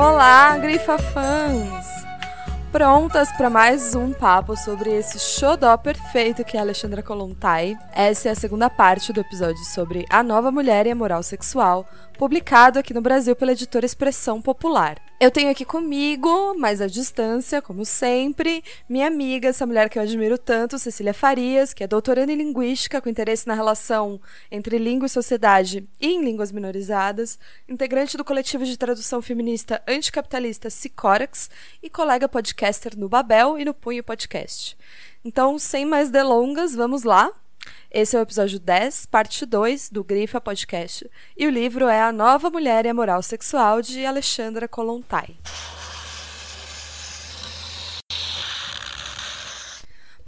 Olá, Grifa fãs! Prontas para mais um papo sobre esse xodó perfeito que é a Alexandra Kolontai. Essa é a segunda parte do episódio sobre a nova mulher e a moral sexual, publicado aqui no Brasil pela editora Expressão Popular. Eu tenho aqui comigo, mais à distância, como sempre, minha amiga, essa mulher que eu admiro tanto, Cecília Farias, que é doutoranda em Linguística, com interesse na relação entre língua e sociedade e em línguas minorizadas, integrante do coletivo de tradução feminista anticapitalista Sicórax e colega podcaster no Babel e no Punho Podcast. Então, sem mais delongas, vamos lá esse é o episódio 10, parte 2 do Grifa Podcast. E o livro é A Nova Mulher e a Moral Sexual, de Alexandra Kolontai.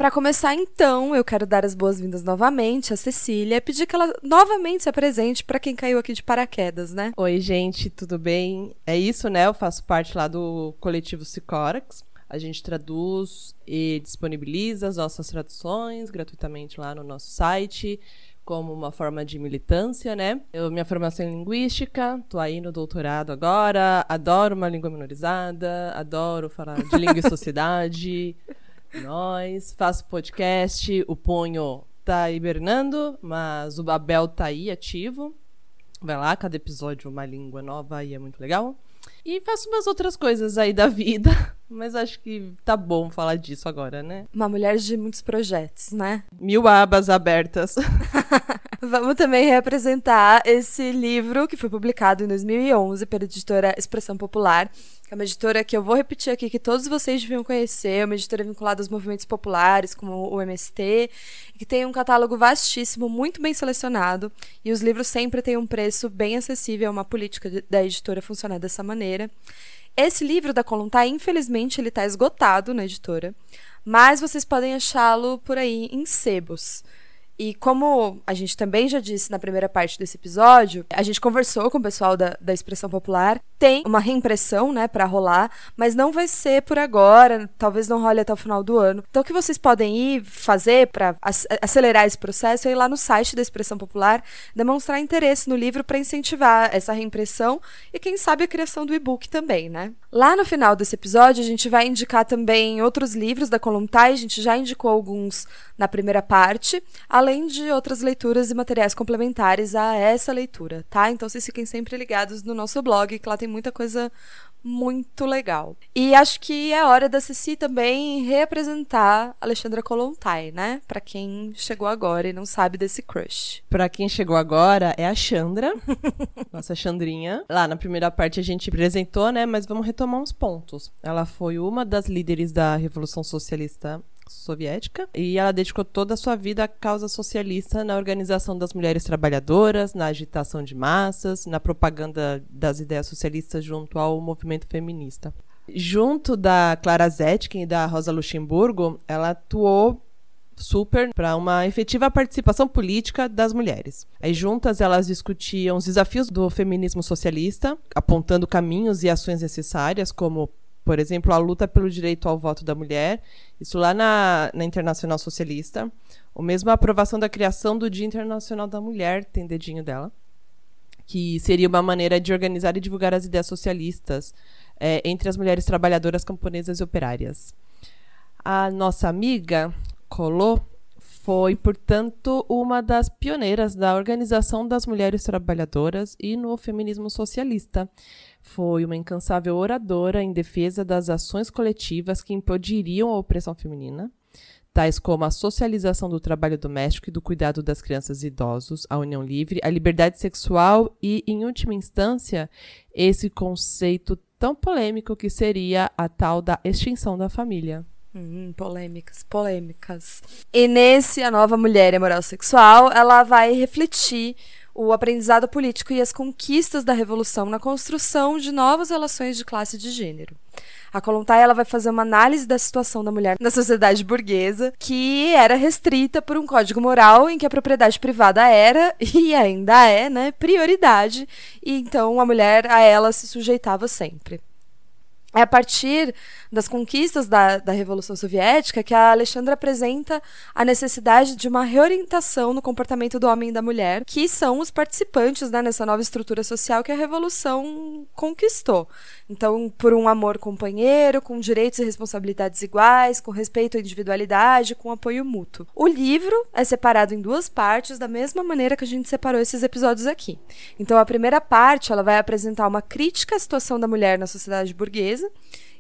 Para começar, então, eu quero dar as boas-vindas novamente à Cecília e pedir que ela novamente se apresente para quem caiu aqui de paraquedas, né? Oi, gente, tudo bem? É isso, né? Eu faço parte lá do coletivo Sicórax. A gente traduz e disponibiliza as nossas traduções gratuitamente lá no nosso site, como uma forma de militância, né? Eu, minha formação em linguística, tô aí no doutorado agora, adoro uma língua minorizada, adoro falar de língua e sociedade. Nós, faço podcast, o Ponho tá hibernando, mas o Babel tá aí ativo. Vai lá, cada episódio uma língua nova e é muito legal. E faço umas outras coisas aí da vida. Mas acho que tá bom falar disso agora, né? Uma mulher de muitos projetos, né? Mil abas abertas. Vamos também representar esse livro que foi publicado em 2011 pela editora Expressão Popular, que é uma editora que eu vou repetir aqui que todos vocês deviam conhecer, uma editora vinculada aos movimentos populares, como o MST, que tem um catálogo vastíssimo, muito bem selecionado, e os livros sempre têm um preço bem acessível, é uma política da editora funcionar dessa maneira. Esse livro da Coluntai, infelizmente, ele está esgotado na editora, mas vocês podem achá-lo por aí em sebos. E como a gente também já disse na primeira parte desse episódio, a gente conversou com o pessoal da, da expressão popular. Tem uma reimpressão, né, para rolar, mas não vai ser por agora, talvez não role até o final do ano. Então, o que vocês podem ir fazer para acelerar esse processo é ir lá no site da expressão popular, demonstrar interesse no livro para incentivar essa reimpressão e, quem sabe, a criação do e-book também, né? Lá no final desse episódio, a gente vai indicar também outros livros da Columtai, a gente já indicou alguns na primeira parte, além de outras leituras e materiais complementares a essa leitura, tá? Então vocês fiquem sempre ligados no nosso blog, que lá tem muita coisa muito legal. E acho que é hora da Ceci também representar Alexandra Kolontai, né? Para quem chegou agora e não sabe desse crush. Para quem chegou agora é a Chandra, nossa Chandrinha. Lá na primeira parte a gente apresentou, né? Mas vamos retomar uns pontos. Ela foi uma das líderes da Revolução Socialista soviética e ela dedicou toda a sua vida à causa socialista na organização das mulheres trabalhadoras, na agitação de massas, na propaganda das ideias socialistas junto ao movimento feminista. Junto da Clara Zetkin e da Rosa Luxemburgo, ela atuou super para uma efetiva participação política das mulheres. Aí juntas elas discutiam os desafios do feminismo socialista, apontando caminhos e ações necessárias como por exemplo, a luta pelo direito ao voto da mulher, isso lá na, na Internacional Socialista. Ou mesmo a aprovação da criação do Dia Internacional da Mulher, tem dedinho dela, que seria uma maneira de organizar e divulgar as ideias socialistas é, entre as mulheres trabalhadoras camponesas e operárias. A nossa amiga Colô foi, portanto, uma das pioneiras da organização das mulheres trabalhadoras e no feminismo socialista. Foi uma incansável oradora em defesa das ações coletivas que impediriam a opressão feminina, tais como a socialização do trabalho doméstico e do cuidado das crianças e idosos, a união livre, a liberdade sexual e, em última instância, esse conceito tão polêmico que seria a tal da extinção da família. Hum, polêmicas, polêmicas. E nesse A Nova Mulher e Moral Sexual, ela vai refletir o aprendizado político e as conquistas da Revolução na construção de novas relações de classe e de gênero. A Kolontai ela vai fazer uma análise da situação da mulher na sociedade burguesa, que era restrita por um código moral em que a propriedade privada era e ainda é, né, prioridade, e então a mulher a ela se sujeitava sempre. É a partir das conquistas da, da Revolução Soviética que a Alexandra apresenta a necessidade de uma reorientação no comportamento do homem e da mulher, que são os participantes né, nessa nova estrutura social que a Revolução conquistou. Então, por um amor companheiro, com direitos e responsabilidades iguais, com respeito à individualidade, com apoio mútuo. O livro é separado em duas partes, da mesma maneira que a gente separou esses episódios aqui. Então, a primeira parte ela vai apresentar uma crítica à situação da mulher na sociedade burguesa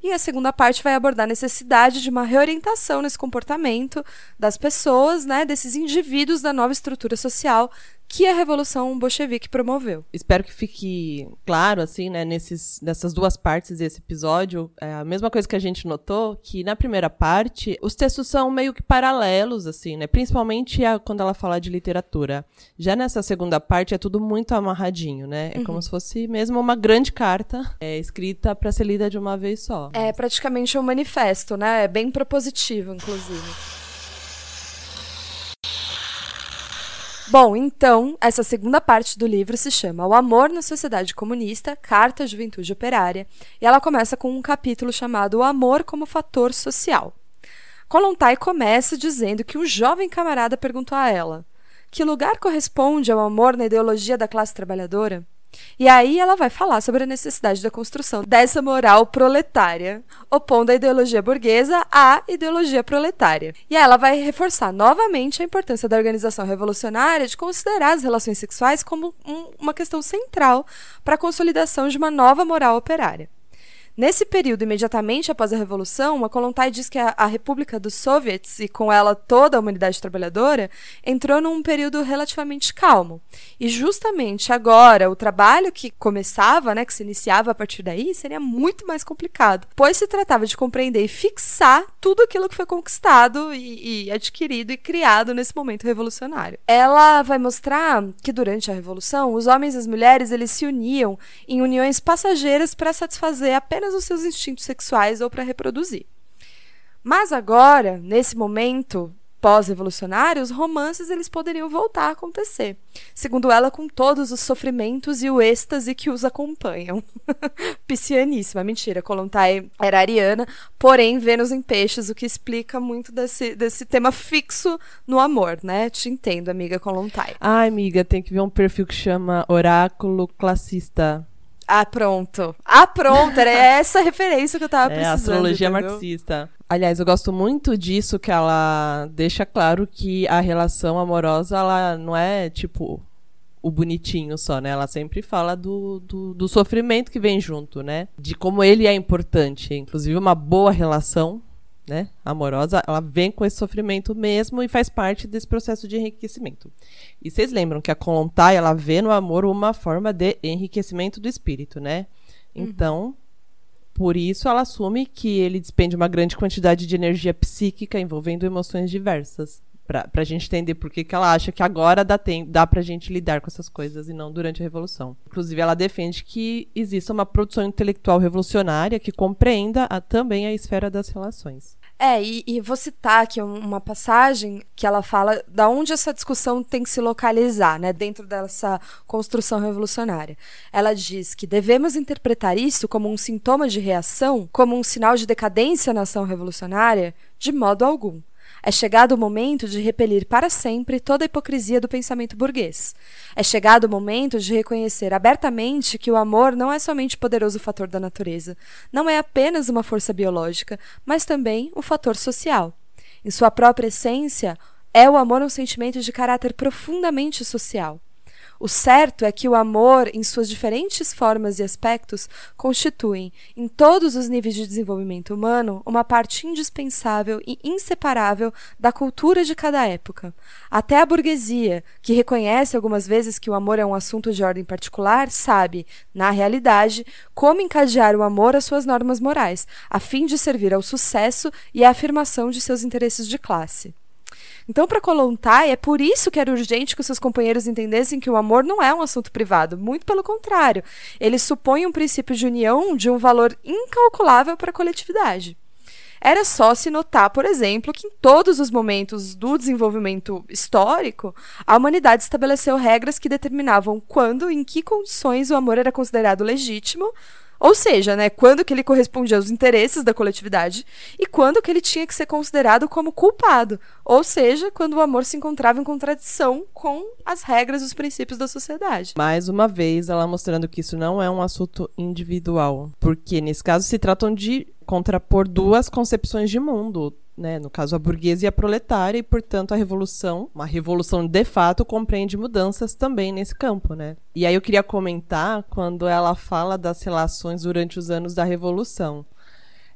e a segunda parte vai abordar a necessidade de uma reorientação nesse comportamento das pessoas, né, desses indivíduos da nova estrutura social que a Revolução Bolchevique promoveu. Espero que fique claro, assim, né, nesses, nessas duas partes desse episódio, é a mesma coisa que a gente notou, que na primeira parte, os textos são meio que paralelos, assim, né, principalmente a, quando ela fala de literatura. Já nessa segunda parte é tudo muito amarradinho, né, é uhum. como se fosse mesmo uma grande carta é, escrita para ser lida de uma vez só. É praticamente um manifesto, né, é bem propositivo, inclusive. Bom, então, essa segunda parte do livro se chama O Amor na Sociedade Comunista, Carta à Juventude Operária, e ela começa com um capítulo chamado O Amor como Fator Social. Kolontai começa dizendo que um jovem camarada perguntou a ela: Que lugar corresponde ao amor na ideologia da classe trabalhadora? E aí ela vai falar sobre a necessidade da construção dessa moral proletária, opondo a ideologia burguesa à ideologia proletária. E aí ela vai reforçar novamente a importância da organização revolucionária de considerar as relações sexuais como um, uma questão central para a consolidação de uma nova moral operária. Nesse período, imediatamente após a Revolução, a Kolontai diz que a, a, República dos Soviets, e com ela toda a humanidade trabalhadora, entrou num período relativamente calmo. E justamente agora, o trabalho que começava, né, que se iniciava a partir daí, seria muito mais complicado, pois se tratava de compreender e fixar tudo aquilo que foi conquistado e, e adquirido e criado nesse momento revolucionário. Ela vai mostrar que durante a Revolução, os homens e as mulheres eles se uniam em uniões passageiras para satisfazer apenas apenas os seus instintos sexuais ou para reproduzir. Mas agora, nesse momento pós-revolucionário, os romances eles poderiam voltar a acontecer, segundo ela, com todos os sofrimentos e o êxtase que os acompanham. Piscianíssima, mentira, Kolontai era ariana, porém Vênus em peixes, o que explica muito desse, desse tema fixo no amor, né? Te entendo, amiga Kolontai. Ai, amiga, tem que ver um perfil que chama Oráculo Classista. Ah, pronto. Ah, pronto. Era essa referência que eu tava é, precisando. É, astrologia entendeu? marxista. Aliás, eu gosto muito disso que ela deixa claro que a relação amorosa, ela não é, tipo, o bonitinho só, né? Ela sempre fala do, do, do sofrimento que vem junto, né? De como ele é importante. Inclusive, uma boa relação né, amorosa, ela vem com esse sofrimento mesmo e faz parte desse processo de enriquecimento. E vocês lembram que a Kolontai, ela vê no amor uma forma de enriquecimento do espírito, né? Uhum. Então, por isso ela assume que ele despende uma grande quantidade de energia psíquica envolvendo emoções diversas. Pra, pra gente entender por que, que ela acha que agora dá, tem, dá pra gente lidar com essas coisas e não durante a Revolução. Inclusive, ela defende que exista uma produção intelectual revolucionária que compreenda a, também a esfera das relações. É, e, e, vou citar aqui uma passagem que ela fala da onde essa discussão tem que se localizar, né, dentro dessa construção revolucionária. Ela diz que devemos interpretar isso como um sintoma de reação, como um sinal de decadência na ação revolucionária? De modo algum. É chegado o momento de repelir para sempre toda a hipocrisia do pensamento burguês. É chegado o momento de reconhecer abertamente que o amor não é somente poderoso fator da natureza, não é apenas uma força biológica, mas também um fator social. Em sua própria essência, é o amor um sentimento de caráter profundamente social. O certo é que o amor, em suas diferentes formas e aspectos, constituem, em todos os níveis de desenvolvimento humano, uma parte indispensável e inseparável da cultura de cada época. Até a burguesia, que reconhece algumas vezes que o amor é um assunto de ordem particular, sabe, na realidade, como encadear o amor às suas normas morais, a fim de servir ao sucesso e à afirmação de seus interesses de classe. Então, para Kolontai, é por isso que era urgente que os seus companheiros entendessem que o amor não é um assunto privado. Muito pelo contrário. Ele supõe um princípio de união de um valor incalculável para a coletividade. Era só se notar, por exemplo, que em todos os momentos do desenvolvimento histórico, a humanidade estabeleceu regras que determinavam quando e em que condições o amor era considerado legítimo Ou seja, né, quando que ele correspondia aos interesses da coletividade e quando que ele tinha que ser considerado como culpado. Ou seja, quando o amor se encontrava em contradição com as regras e os princípios da sociedade. Mais uma vez, ela mostrando que isso não é um assunto individual, porque nesse caso se tratam de contrapor duas concepções de mundo, né? No caso, a burguesa e a proletária, e, portanto, a revolução, uma revolução de fato, compreende mudanças também nesse campo, né? E aí eu queria comentar quando ela fala das relações durante os anos da revolução.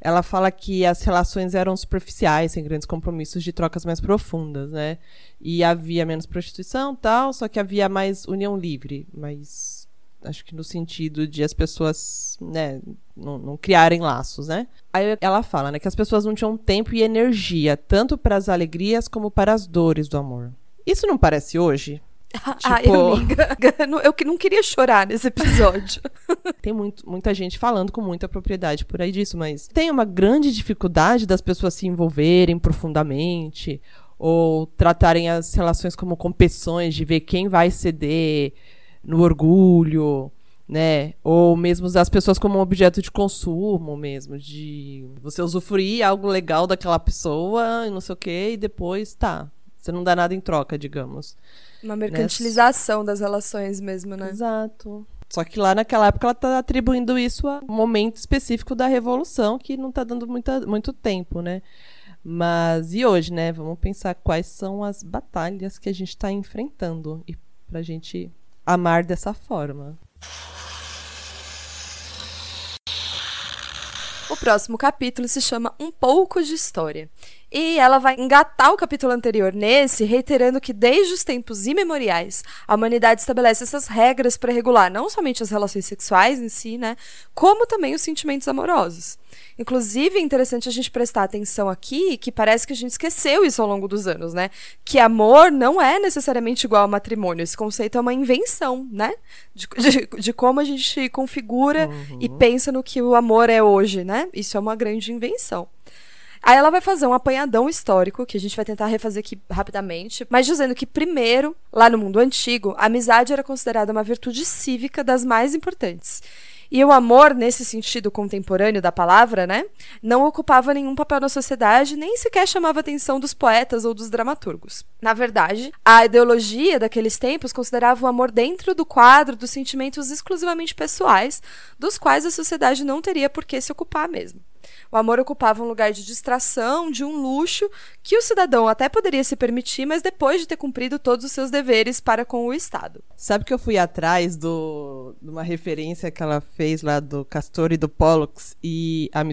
Ela fala que as relações eram superficiais, sem grandes compromissos de trocas mais profundas, né? E havia menos prostituição, tal, só que havia mais união livre, mais acho que no sentido de as pessoas, né, não, não, criarem laços, né? Aí ela fala, né, que as pessoas não tinham tempo e energia, tanto para as alegrias como para as dores do amor. Isso não parece hoje? Ah, tipo... amiga, eu não queria chorar nesse episódio. tem muito, muita gente falando com muita propriedade por aí disso, mas tem uma grande dificuldade das pessoas se envolverem profundamente ou tratarem as relações como competições de ver quem vai ceder no orgulho, né? Ou mesmo as pessoas como objeto de consumo mesmo, de você usufruir algo legal daquela pessoa e não sei o quê, e depois tá. Você não dá nada em troca, digamos. Uma mercantilização né? das relações mesmo, né? Exato. Só que lá naquela época ela tá atribuindo isso a um momento específico da revolução que não tá dando muita, muito tempo, né? Mas e hoje, né? Vamos pensar quais são as batalhas que a gente está enfrentando e pra gente amar dessa forma. O próximo capítulo se chama Um pouco de História. E ela vai engatar o capítulo anterior nesse, reiterando que desde os tempos imemoriais, a humanidade estabelece essas regras para regular não somente as relações sexuais em si, né, como também os sentimentos amorosos. Inclusive, é interessante a gente prestar atenção aqui que parece que a gente esqueceu isso ao longo dos anos, né? Que amor não é necessariamente igual ao matrimônio. Esse conceito é uma invenção, né? De, de, de como a gente configura uhum. e pensa no que o amor é hoje, né? Isso é uma grande invenção. Aí ela vai fazer um apanhadão histórico, que a gente vai tentar refazer aqui rapidamente, mas dizendo que, primeiro, lá no mundo antigo, a amizade era considerada uma virtude cívica das mais importantes. E o amor, nesse sentido contemporâneo da palavra, né, não ocupava nenhum papel na sociedade, nem sequer chamava a atenção dos poetas ou dos dramaturgos. Na verdade, a ideologia daqueles tempos considerava o amor dentro do quadro dos sentimentos exclusivamente pessoais, dos quais a sociedade não teria por que se ocupar mesmo. O amor ocupava um lugar de distração, de um luxo, que o cidadão até poderia se permitir, mas depois de ter cumprido todos os seus deveres para com o Estado. Sabe que eu fui atrás do, de uma referência que ela fez lá do Castor e do Pollux e a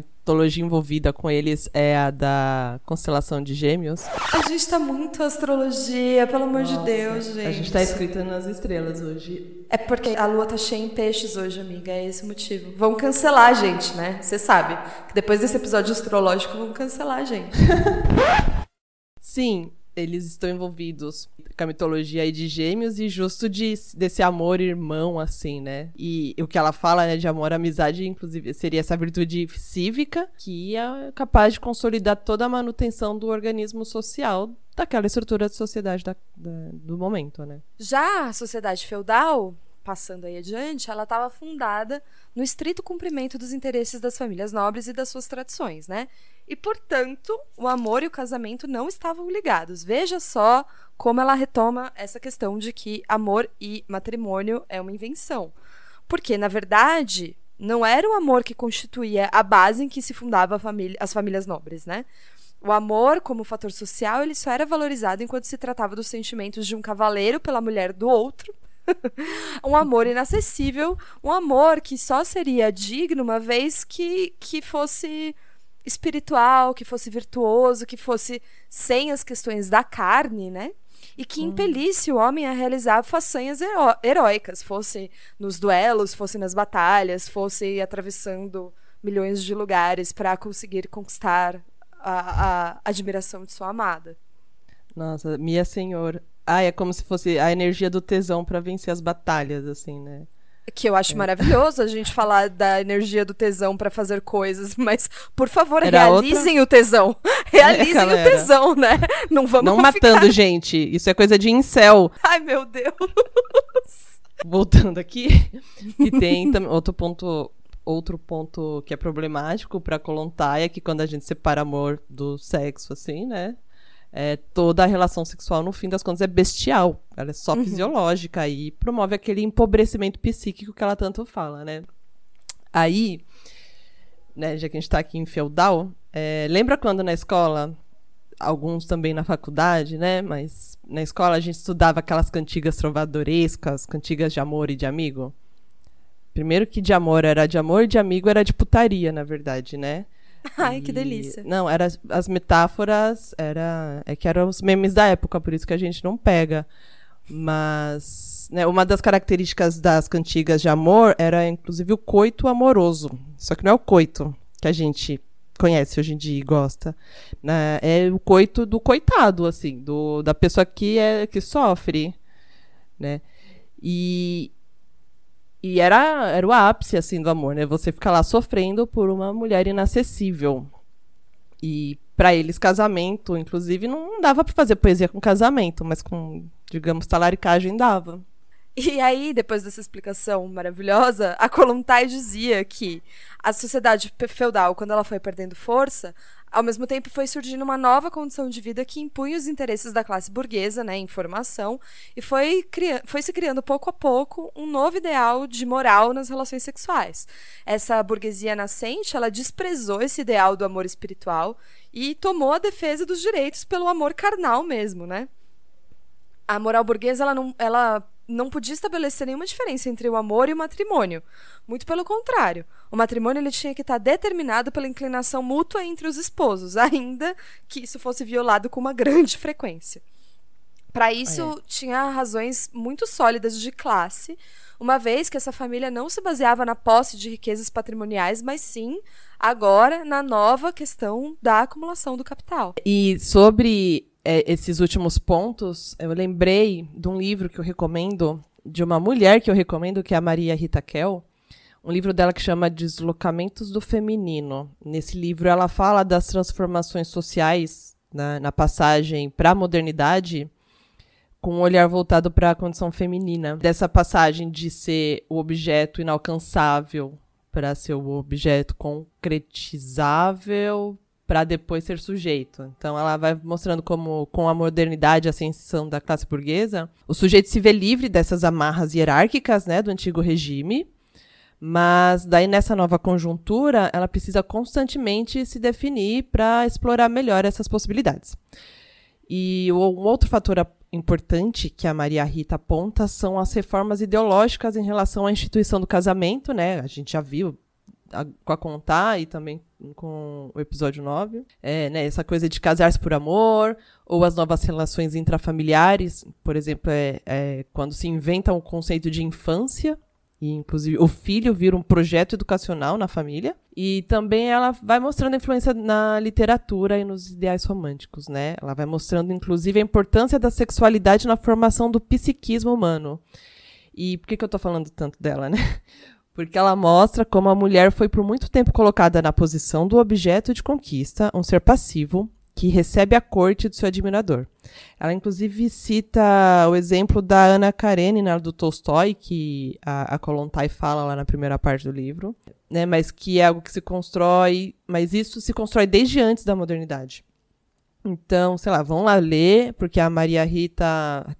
envolvida com eles é a da constelação de Gêmeos. A gente tá muito astrologia, pelo amor Nossa, de Deus, gente. A gente tá escrita nas estrelas hoje. É porque a lua tá cheia em peixes hoje, amiga, é esse o motivo. Vão cancelar a gente, né? Você sabe que depois desse episódio astrológico vão cancelar a gente. Sim, eles estão envolvidos com a mitologia aí de gêmeos e justo de, desse amor irmão, assim, né? E o que ela fala, né, de amor, amizade, inclusive, seria essa virtude cívica que é capaz de consolidar toda a manutenção do organismo social daquela estrutura de sociedade da, da, do momento, né? Já a sociedade feudal, passando aí adiante, ela estava fundada no estrito cumprimento dos interesses das famílias nobres e das suas tradições, né? E, portanto, o amor e o casamento não estavam ligados. Veja só como ela retoma essa questão de que amor e matrimônio é uma invenção. Porque, na verdade, não era o amor que constituía a base em que se fundava família, as famílias nobres, né? O amor, como fator social, ele só era valorizado enquanto se tratava dos sentimentos de um cavaleiro pela mulher do outro um amor inacessível, um amor que só seria digno uma vez que, que fosse espiritual, que fosse virtuoso, que fosse sem as questões da carne, né? E que impelisse o homem a realizar façanhas heró heróicas, fosse nos duelos, fosse nas batalhas, fosse atravessando milhões de lugares para conseguir conquistar a, a admiração de sua amada. Nossa, minha senhora, ah, é como se fosse a energia do tesão para vencer as batalhas, assim, né? Que eu acho é. maravilhoso a gente falar da energia do tesão para fazer coisas, mas por favor, Era realizem outra... o tesão. Realizem é, o tesão, né? Não vamos Não ficar... matando gente. Isso é coisa de incel. Ai, meu Deus. Voltando aqui. E tem também outro ponto Outro ponto que é problemático para Kolontai é que quando a gente separa amor do sexo, assim, né? É, toda a relação sexual, no fim das contas, é bestial. Ela é só uhum. fisiológica e promove aquele empobrecimento psíquico que ela tanto fala, né? Aí, né, já que a gente tá aqui em feudal, é, lembra quando na escola, alguns também na faculdade, né? Mas na escola a gente estudava aquelas cantigas trovadorescas, cantigas de amor e de amigo? Primeiro que de amor era de amor, de amigo era de putaria, na verdade, né? Ai, e... que delícia. Não, era as metáforas, era é que eram os memes da época, por isso que a gente não pega. Mas né, uma das características das cantigas de amor era inclusive o coito amoroso. Só que não é o coito que a gente conhece hoje em dia e gosta. Né? É o coito do coitado, assim, do, da pessoa que é que sofre, né? E e era, era o ápice, assim, do amor, né? Você fica lá sofrendo por uma mulher inacessível. E para eles, casamento, inclusive, não dava para fazer poesia com casamento, mas com, digamos, talaricagem dava. E aí, depois dessa explicação maravilhosa, a Kolontai dizia que a sociedade feudal, quando ela foi perdendo força, ao mesmo tempo, foi surgindo uma nova condição de vida que impunha os interesses da classe burguesa, né, em formação, e foi, foi se criando pouco a pouco um novo ideal de moral nas relações sexuais. Essa burguesia nascente, ela desprezou esse ideal do amor espiritual e tomou a defesa dos direitos pelo amor carnal mesmo, né? A moral burguesa, ela não, ela não podia estabelecer nenhuma diferença entre o amor e o matrimônio. Muito pelo contrário. O matrimônio ele tinha que estar determinado pela inclinação mútua entre os esposos, ainda que isso fosse violado com uma grande frequência. Para isso, é. tinha razões muito sólidas de classe, uma vez que essa família não se baseava na posse de riquezas patrimoniais, mas sim, agora, na nova questão da acumulação do capital. E sobre é, esses últimos pontos, eu lembrei de um livro que eu recomendo, de uma mulher que eu recomendo, que é a Maria Rita Kell, um livro dela que chama Deslocamentos do Feminino. Nesse livro, ela fala das transformações sociais na, na passagem para a modernidade, com um olhar voltado para a condição feminina. Dessa passagem de ser o objeto inalcançável para ser o objeto concretizável para depois ser sujeito. Então ela vai mostrando como, com a modernidade, a ascensão da classe burguesa, o sujeito se vê livre dessas amarras hierárquicas, né, do antigo regime. Mas daí nessa nova conjuntura, ela precisa constantemente se definir para explorar melhor essas possibilidades. E um outro fator importante que a Maria Rita aponta são as reformas ideológicas em relação à instituição do casamento, né? A gente já viu a, com a Contar e também com o episódio 9. É, né, essa coisa de casar-se por amor, ou as novas relações intrafamiliares, por exemplo, é, é quando se inventa o conceito de infância, e inclusive o filho vira um projeto educacional na família. E também ela vai mostrando a influência na literatura e nos ideais românticos, né? Ela vai mostrando, inclusive, a importância da sexualidade na formação do psiquismo humano. E por que, que eu tô falando tanto dela, né? Porque ela mostra como a mulher foi por muito tempo colocada na posição do objeto de conquista, um ser passivo, que recebe a corte do seu admirador. Ela, inclusive, cita o exemplo da Ana Karenina, do Tolstói, que a, a Kolontai fala lá na primeira parte do livro, né, mas que é algo que se constrói, mas isso se constrói desde antes da modernidade. Então, sei lá, vão lá ler, porque a Maria Rita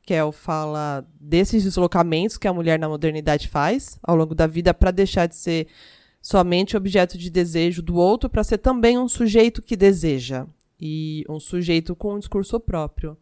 Kel fala desses deslocamentos que a mulher na modernidade faz ao longo da vida para deixar de ser somente objeto de desejo do outro para ser também um sujeito que deseja e um sujeito com um discurso próprio.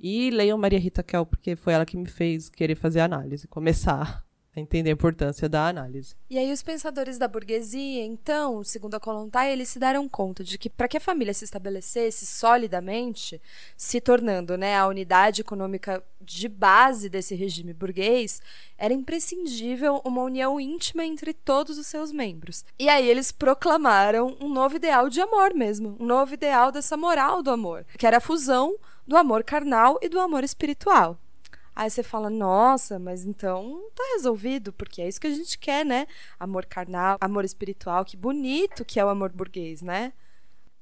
E leiam Maria Rita Kel, porque foi ela que me fez querer fazer análise, começar entender a importância da análise. E aí os pensadores da burguesia, então, segundo a Kolontai, eles se deram conta de que para que a família se estabelecesse solidamente, se tornando né, a unidade econômica de base desse regime burguês, era imprescindível uma união íntima entre todos os seus membros. E aí eles proclamaram um novo ideal de amor mesmo, um novo ideal dessa moral do amor, que era a fusão do amor carnal e do amor espiritual. Aí você fala, nossa, mas então tá resolvido, porque é isso que a gente quer, né? Amor carnal, amor espiritual, que bonito que é o amor burguês, né?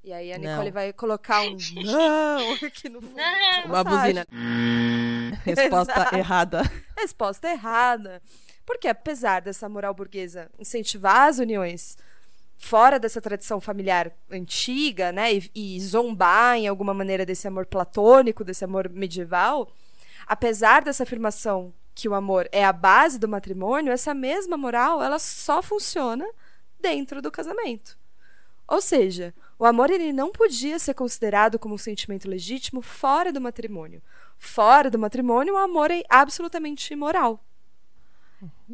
E aí a Nicole não. vai colocar um não aqui no fundo. Não. Uma buzina. Resposta errada. Resposta errada. Porque apesar dessa moral burguesa incentivar as uniões fora dessa tradição familiar antiga, né, e, e, zombar em alguma maneira desse amor platônico, desse amor medieval, apesar dessa afirmação que o amor é a base do matrimônio, essa mesma moral ela só funciona dentro do casamento. Ou seja, o amor ele não podia ser considerado como um sentimento legítimo fora do matrimônio. Fora do matrimônio, o amor é absolutamente imoral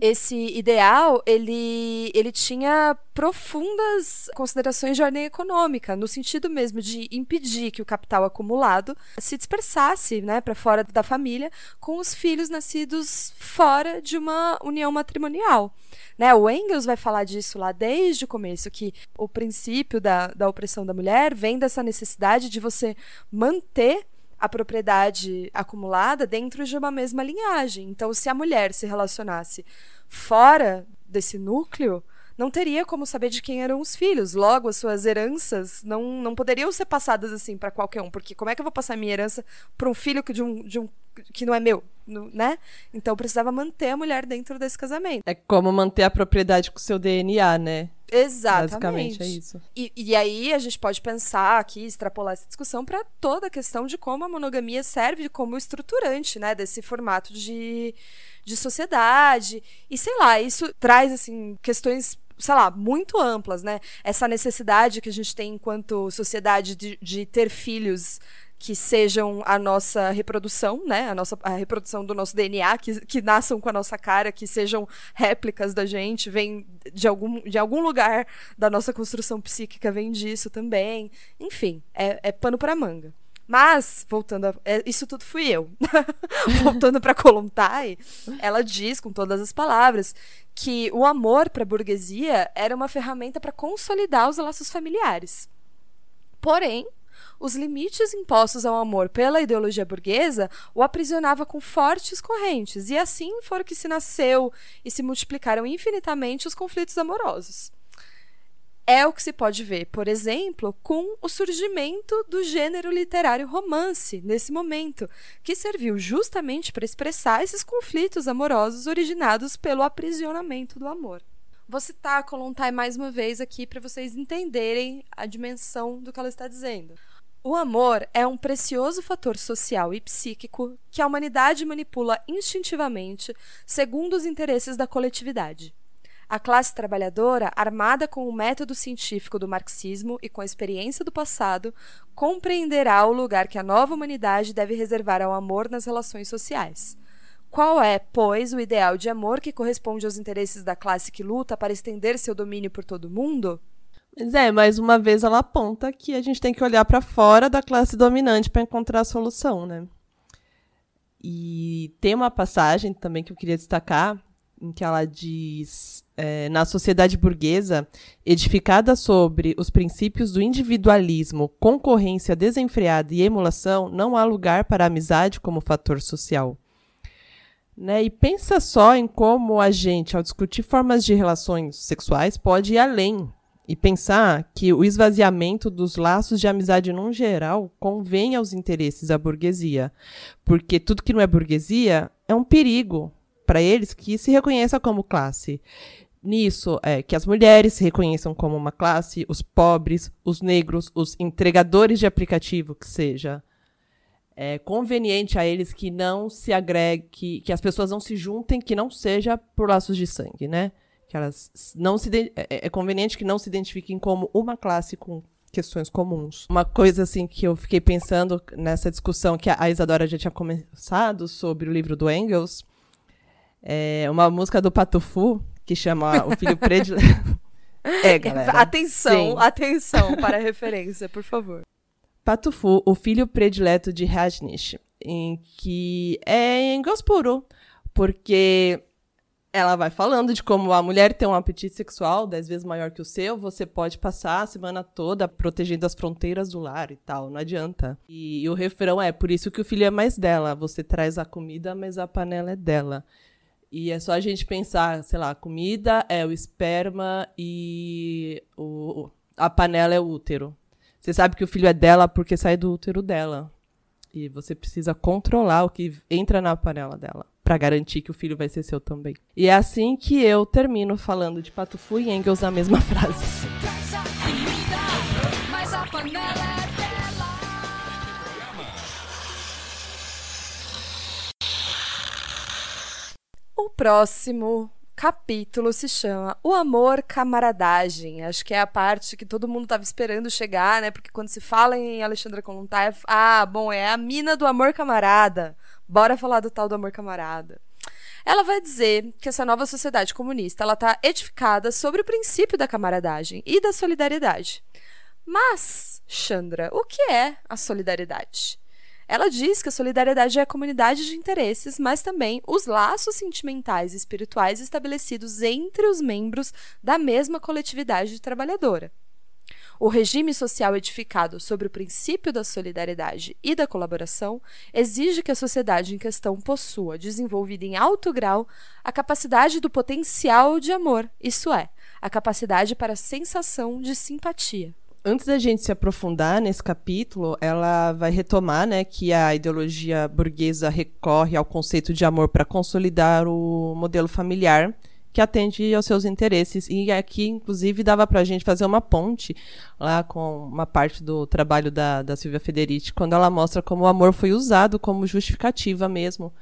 esse ideal ele, ele tinha profundas considerações de ordem econômica, no sentido mesmo de impedir que o capital acumulado se dispersasse né, para fora da família com os filhos nascidos fora de uma união matrimonial. Né, o Engels vai falar disso lá desde o começo, que o princípio da, da opressão da mulher vem dessa necessidade de você manter a propriedade acumulada dentro de uma mesma linhagem. Então, se a mulher se relacionasse fora desse núcleo, não teria como saber de quem eram os filhos. Logo, as suas heranças não, não poderiam ser passadas assim para qualquer um, porque como é que eu vou passar minha herança para um filho de um, de um que não é meu, né? Então precisava manter a mulher dentro desse casamento. É como manter a propriedade com o seu DNA, né? Exatamente. Basicamente é isso. E, e aí a gente pode pensar aqui, extrapolar essa discussão para toda a questão de como a monogamia serve como estruturante, né, desse formato de, de sociedade. E sei lá, isso traz assim questões sei lá, muito amplas, né? Essa necessidade que a gente tem enquanto sociedade de, de ter filhos que sejam a nossa reprodução, né? A nossa a reprodução do nosso DNA, que, que nasçam com a nossa cara, que sejam réplicas da gente, vem de algum, de algum lugar da nossa construção psíquica, vem disso também. Enfim, é, é pano para manga. Mas, voltando a. É, isso tudo fui eu. voltando para Kolontai, ela diz, com todas as palavras, que o amor para a burguesia era uma ferramenta para consolidar os laços familiares. Porém, os limites impostos ao amor pela ideologia burguesa o aprisionava com fortes correntes, e assim foram que se nasceu e se multiplicaram infinitamente os conflitos amorosos. É o que se pode ver, por exemplo, com o surgimento do gênero literário romance nesse momento, que serviu justamente para expressar esses conflitos amorosos originados pelo aprisionamento do amor. Vou citar a Kolontai mais uma vez aqui para vocês entenderem a dimensão do que ela está dizendo. O amor é um precioso fator social e psíquico que a humanidade manipula instintivamente segundo os interesses da coletividade. A classe trabalhadora, armada com o método científico do marxismo e com a experiência do passado, compreenderá o lugar que a nova humanidade deve reservar ao amor nas relações sociais. Qual é, pois, o ideal de amor que corresponde aos interesses da classe que luta para estender seu domínio por todo o mundo? Mas é, mais uma vez ela aponta que a gente tem que olhar para fora da classe dominante para encontrar a solução, né? E tem uma passagem também que eu queria destacar, em que ela diz: é, na sociedade burguesa, edificada sobre os princípios do individualismo, concorrência desenfreada e emulação, não há lugar para a amizade como fator social. Né? E pensa só em como a gente, ao discutir formas de relações sexuais, pode ir além e pensar que o esvaziamento dos laços de amizade num geral convém aos interesses da burguesia, porque tudo que não é burguesia é um perigo para eles que se reconheça como classe. Nisso é que as mulheres se reconheçam como uma classe, os pobres, os negros, os entregadores de aplicativo, que seja. É conveniente a eles que não se agregue, que, que as pessoas não se juntem, que não seja por laços de sangue, né? Que elas não se é, é, é conveniente que não se identifiquem como uma classe com questões comuns. Uma coisa assim que eu fiquei pensando nessa discussão que a Isadora já tinha começado sobre o livro do Engels, é uma música do Patufu que chama O Filho Predileto. é, galera. Atenção, Sim. atenção para a referência, por favor. Patufu, o filho predileto de Rajnish, em que é Engels puro, porque ela vai falando de como a mulher tem um apetite sexual dez vezes maior que o seu, você pode passar a semana toda protegendo as fronteiras do lar e tal, não adianta. E, e o refrão é, por isso que o filho é mais dela, você traz a comida, mas a panela é dela. E é só a gente pensar, sei lá, a comida é o esperma e o, a panela é o útero. Você sabe que o filho é dela porque sai do útero dela. E você precisa controlar o que entra na panela dela para garantir que o filho vai ser seu também. E é assim que eu termino falando de Patufu e Engels na mesma frase. O próximo capítulo se chama O Amor Camaradagem. Acho que é a parte que todo mundo estava esperando chegar, né? Porque quando se fala em Alexandra Kollontai, ah, bom, é a mina do amor camarada. Bora falar do tal do amor camarada. Ela vai dizer que essa nova sociedade comunista ela está edificada sobre o princípio da camaradagem e da solidariedade. Mas, Chandra, o que é a solidariedade? Ela diz que a solidariedade é a comunidade de interesses, mas também os laços sentimentais e espirituais estabelecidos entre os membros da mesma coletividade trabalhadora. O regime social edificado sobre o princípio da solidariedade e da colaboração exige que a sociedade em questão possua, desenvolvida em alto grau, a capacidade do potencial de amor, isso é, a capacidade para a sensação de simpatia. Antes da gente se aprofundar nesse capítulo, ela vai retomar, né, que a ideologia burguesa recorre ao conceito de amor para consolidar o modelo familiar que atende aos seus interesses. E aqui, inclusive, dava para a gente fazer uma ponte lá com uma parte do trabalho da, da Silvia Federici, quando ela mostra como o amor foi usado como justificativa mesmo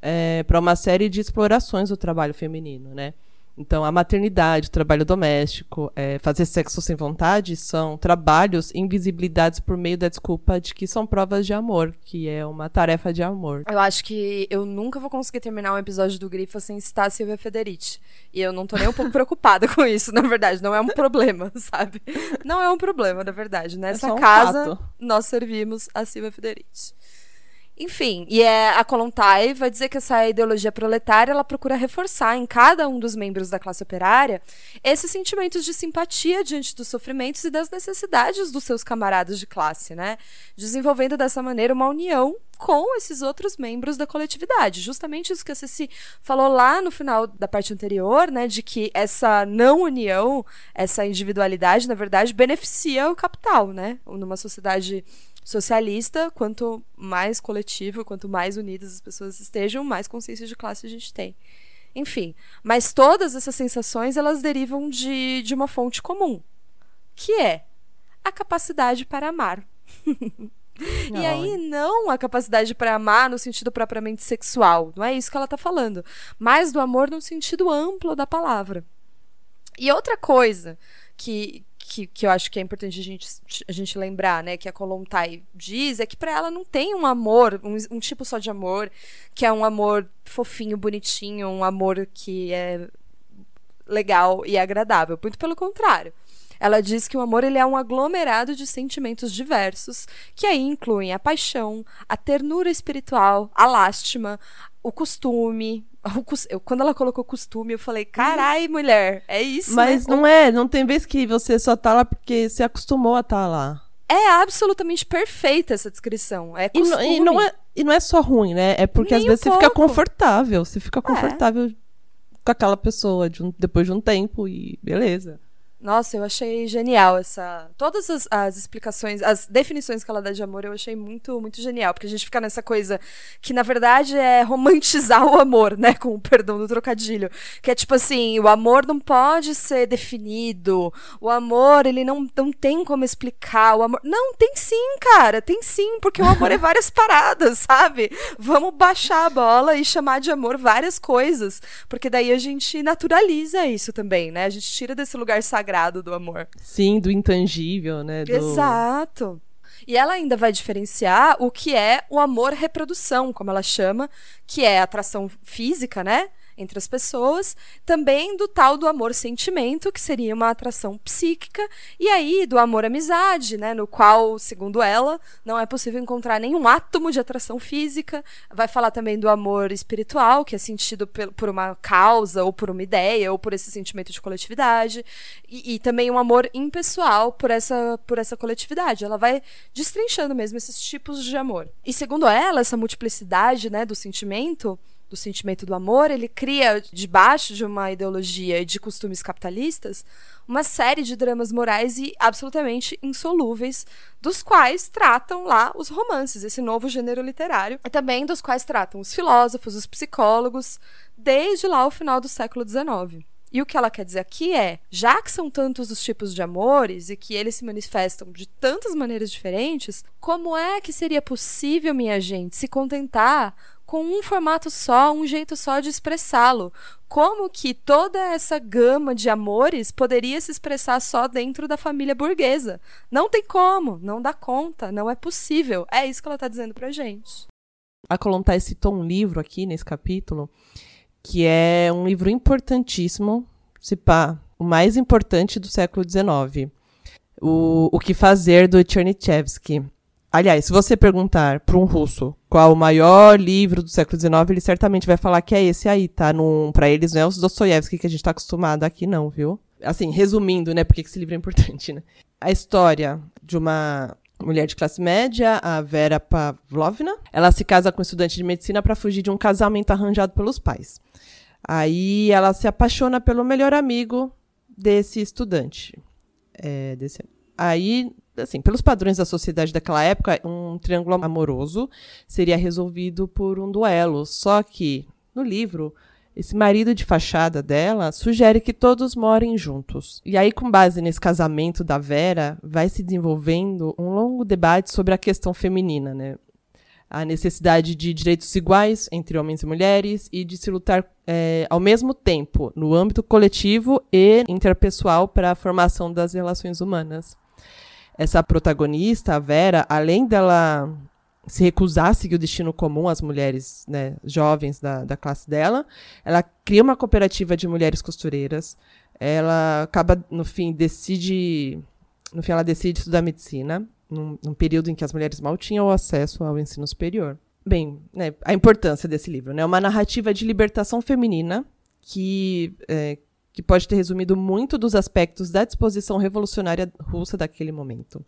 é, para uma série de explorações do trabalho feminino, né? Então, a maternidade, o trabalho doméstico, é, fazer sexo sem vontade são trabalhos invisibilidades por meio da desculpa de que são provas de amor, que é uma tarefa de amor. Eu acho que eu nunca vou conseguir terminar um episódio do Grifo sem citar a Silvia Federici. E eu não tô nem um pouco preocupada com isso, na verdade. Não é um problema, sabe? Não é um problema, na verdade. Nessa é um casa, fato. nós servimos a Silvia Federici. Enfim, e é, a Kolontai vai dizer que essa ideologia proletária ela procura reforçar em cada um dos membros da classe operária esses sentimentos de simpatia diante dos sofrimentos e das necessidades dos seus camaradas de classe, né? Desenvolvendo dessa maneira uma união com esses outros membros da coletividade. Justamente isso que a Ceci falou lá no final da parte anterior, né, de que essa não união, essa individualidade, na verdade, beneficia o capital, né? Numa sociedade socialista, quanto mais coletivo, quanto mais unidas as pessoas estejam, mais consciência de classe a gente tem. Enfim, mas todas essas sensações elas derivam de, de uma fonte comum, que é a capacidade para amar. e aí, não a capacidade para amar no sentido propriamente sexual, não é isso que ela está falando, mas do amor no sentido amplo da palavra. E outra coisa que, que, que eu acho que é importante a gente, a gente lembrar, né, que a Kolontai diz, é que para ela não tem um amor, um, um, tipo só de amor, que é um amor fofinho, bonitinho, um amor que é legal e agradável. Muito pelo contrário. Ela diz que o amor ele é um aglomerado de sentimentos diversos, que aí incluem a paixão, a ternura espiritual, a lástima, o costume, eu, quando ela colocou costume, eu falei, carai, mulher, é isso. Mas né? não é, não tem vez que você só tá lá porque se acostumou a estar tá lá. É absolutamente perfeita essa descrição. É costume. E, e, não, é, e não é só ruim, né? É porque Nem às vezes um você fica confortável. Você fica é. confortável é. com aquela pessoa de um, depois de um tempo e beleza. Nossa, eu achei genial essa. Todas as, as, explicações, as definições que ela dá de amor, eu achei muito, muito genial. Porque a gente fica nessa coisa que, na verdade, é romantizar o amor, né? Com o perdão do trocadilho. Que é tipo assim: o amor não pode ser definido. O amor, ele não, não tem como explicar. O amor. Não, tem sim, cara. Tem sim, porque o amor é várias paradas, sabe? Vamos baixar a bola e chamar de amor várias coisas. Porque daí a gente naturaliza isso também, né? A gente tira desse lugar sagrado sagrado do amor. Sim, do intangível, né? Do... Exato. E ela ainda vai diferenciar o que é o amor reprodução, como ela chama, que é atração física, né? Entre as pessoas, também do tal do amor-sentimento, que seria uma atração psíquica, e aí do amor-amizade, né, no qual, segundo ela, não é possível encontrar nenhum átomo de atração física. Vai falar também do amor espiritual, que é sentido por uma causa, ou por uma ideia, ou por esse sentimento de coletividade, e, e também um amor impessoal por essa, por essa coletividade. Ela vai destrinchando mesmo esses tipos de amor. E segundo ela, essa multiplicidade né, do sentimento do sentimento do amor, ele cria, debaixo de uma ideologia de costumes capitalistas, uma série de dramas morais e absolutamente insolúveis, dos quais tratam lá os romances, esse novo gênero literário, e também dos quais tratam os filósofos, os psicólogos, desde lá o final do século XIX. E o que ela quer dizer aqui é, já que são tantos os tipos de amores e que eles se manifestam de tantas maneiras diferentes, como é que seria possível, minha gente, se contentar com um formato só, um jeito só de expressá-lo. Como que toda essa gama de amores poderia se expressar só dentro da família burguesa? Não tem como, não dá conta, não é possível. É isso que ela está dizendo pra gente. A Kolontai citou um livro aqui nesse capítulo, que é um livro importantíssimo, se pá, o mais importante do século XIX. O, o que fazer do Chernyshevsky. Aliás, se você perguntar para um russo qual o maior livro do século XIX, ele certamente vai falar que é esse aí, tá? Para eles não é o Dostoiévski que a gente está acostumado aqui, não, viu? Assim, resumindo, né, porque esse livro é importante, né? A história de uma mulher de classe média, a Vera Pavlovna. Ela se casa com um estudante de medicina para fugir de um casamento arranjado pelos pais. Aí ela se apaixona pelo melhor amigo desse estudante. É, desse... Aí, assim, pelos padrões da sociedade daquela época, um triângulo amoroso seria resolvido por um duelo. Só que, no livro, esse marido de fachada dela sugere que todos morem juntos. E aí, com base nesse casamento da Vera, vai se desenvolvendo um longo debate sobre a questão feminina, né? A necessidade de direitos iguais entre homens e mulheres e de se lutar é, ao mesmo tempo no âmbito coletivo e interpessoal para a formação das relações humanas essa protagonista, a Vera, além dela se recusar a seguir o destino comum às mulheres né, jovens da, da classe dela, ela cria uma cooperativa de mulheres costureiras. Ela acaba, no fim, decide. No fim, ela decide estudar medicina, num, num período em que as mulheres mal tinham acesso ao ensino superior. Bem, né, a importância desse livro, né? Uma narrativa de libertação feminina que é, que pode ter resumido muito dos aspectos da disposição revolucionária russa daquele momento.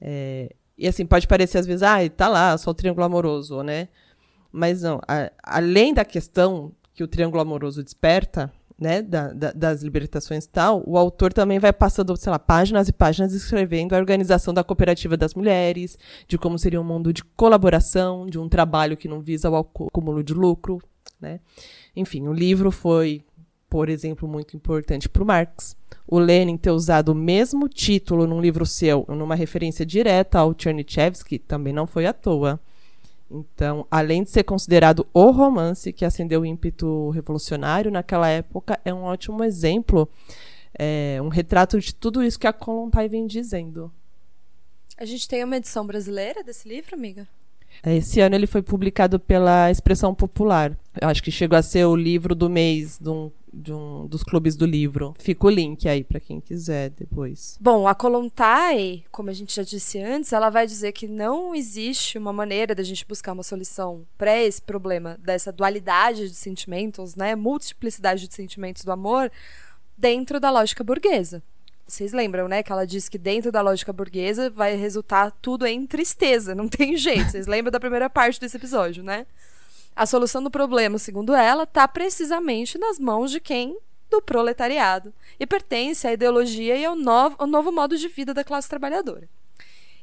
É, e assim, pode parecer às vezes, ah, tá lá, só o triângulo amoroso, né? Mas não, a, além da questão que o triângulo amoroso desperta, né, da, da, das libertações e tal, o autor também vai passando, sei lá, páginas e páginas escrevendo a organização da cooperativa das mulheres, de como seria um mundo de colaboração, de um trabalho que não visa o acúmulo de lucro, né? Enfim, o livro foi por exemplo, muito importante para o Marx. O Lenin ter usado o mesmo título num livro seu, numa referência direta ao Chernyshevsky, também não foi à toa. Então, além de ser considerado o romance que acendeu o ímpeto revolucionário naquela época, é um ótimo exemplo, é, um retrato de tudo isso que a Kolontai vem dizendo. A gente tem uma edição brasileira desse livro, amiga? É, esse ano ele foi publicado pela Expressão Popular. Eu acho que chegou a ser o livro do mês de um, de um dos clubes do livro. Fica o link aí para quem quiser depois. Bom, a Kolontai, como a gente já disse antes, ela vai dizer que não existe uma maneira da gente buscar uma solução para esse problema dessa dualidade de sentimentos, né, multiplicidade de sentimentos do amor dentro da lógica burguesa. Vocês lembram, né, que ela disse que dentro da lógica burguesa vai resultar tudo em tristeza, não tem jeito. Vocês lembram da primeira parte desse episódio, né? A solução do problema, segundo ela, está precisamente nas mãos de quem? Do proletariado. E pertence à ideologia e ao novo, ao novo modo de vida da classe trabalhadora.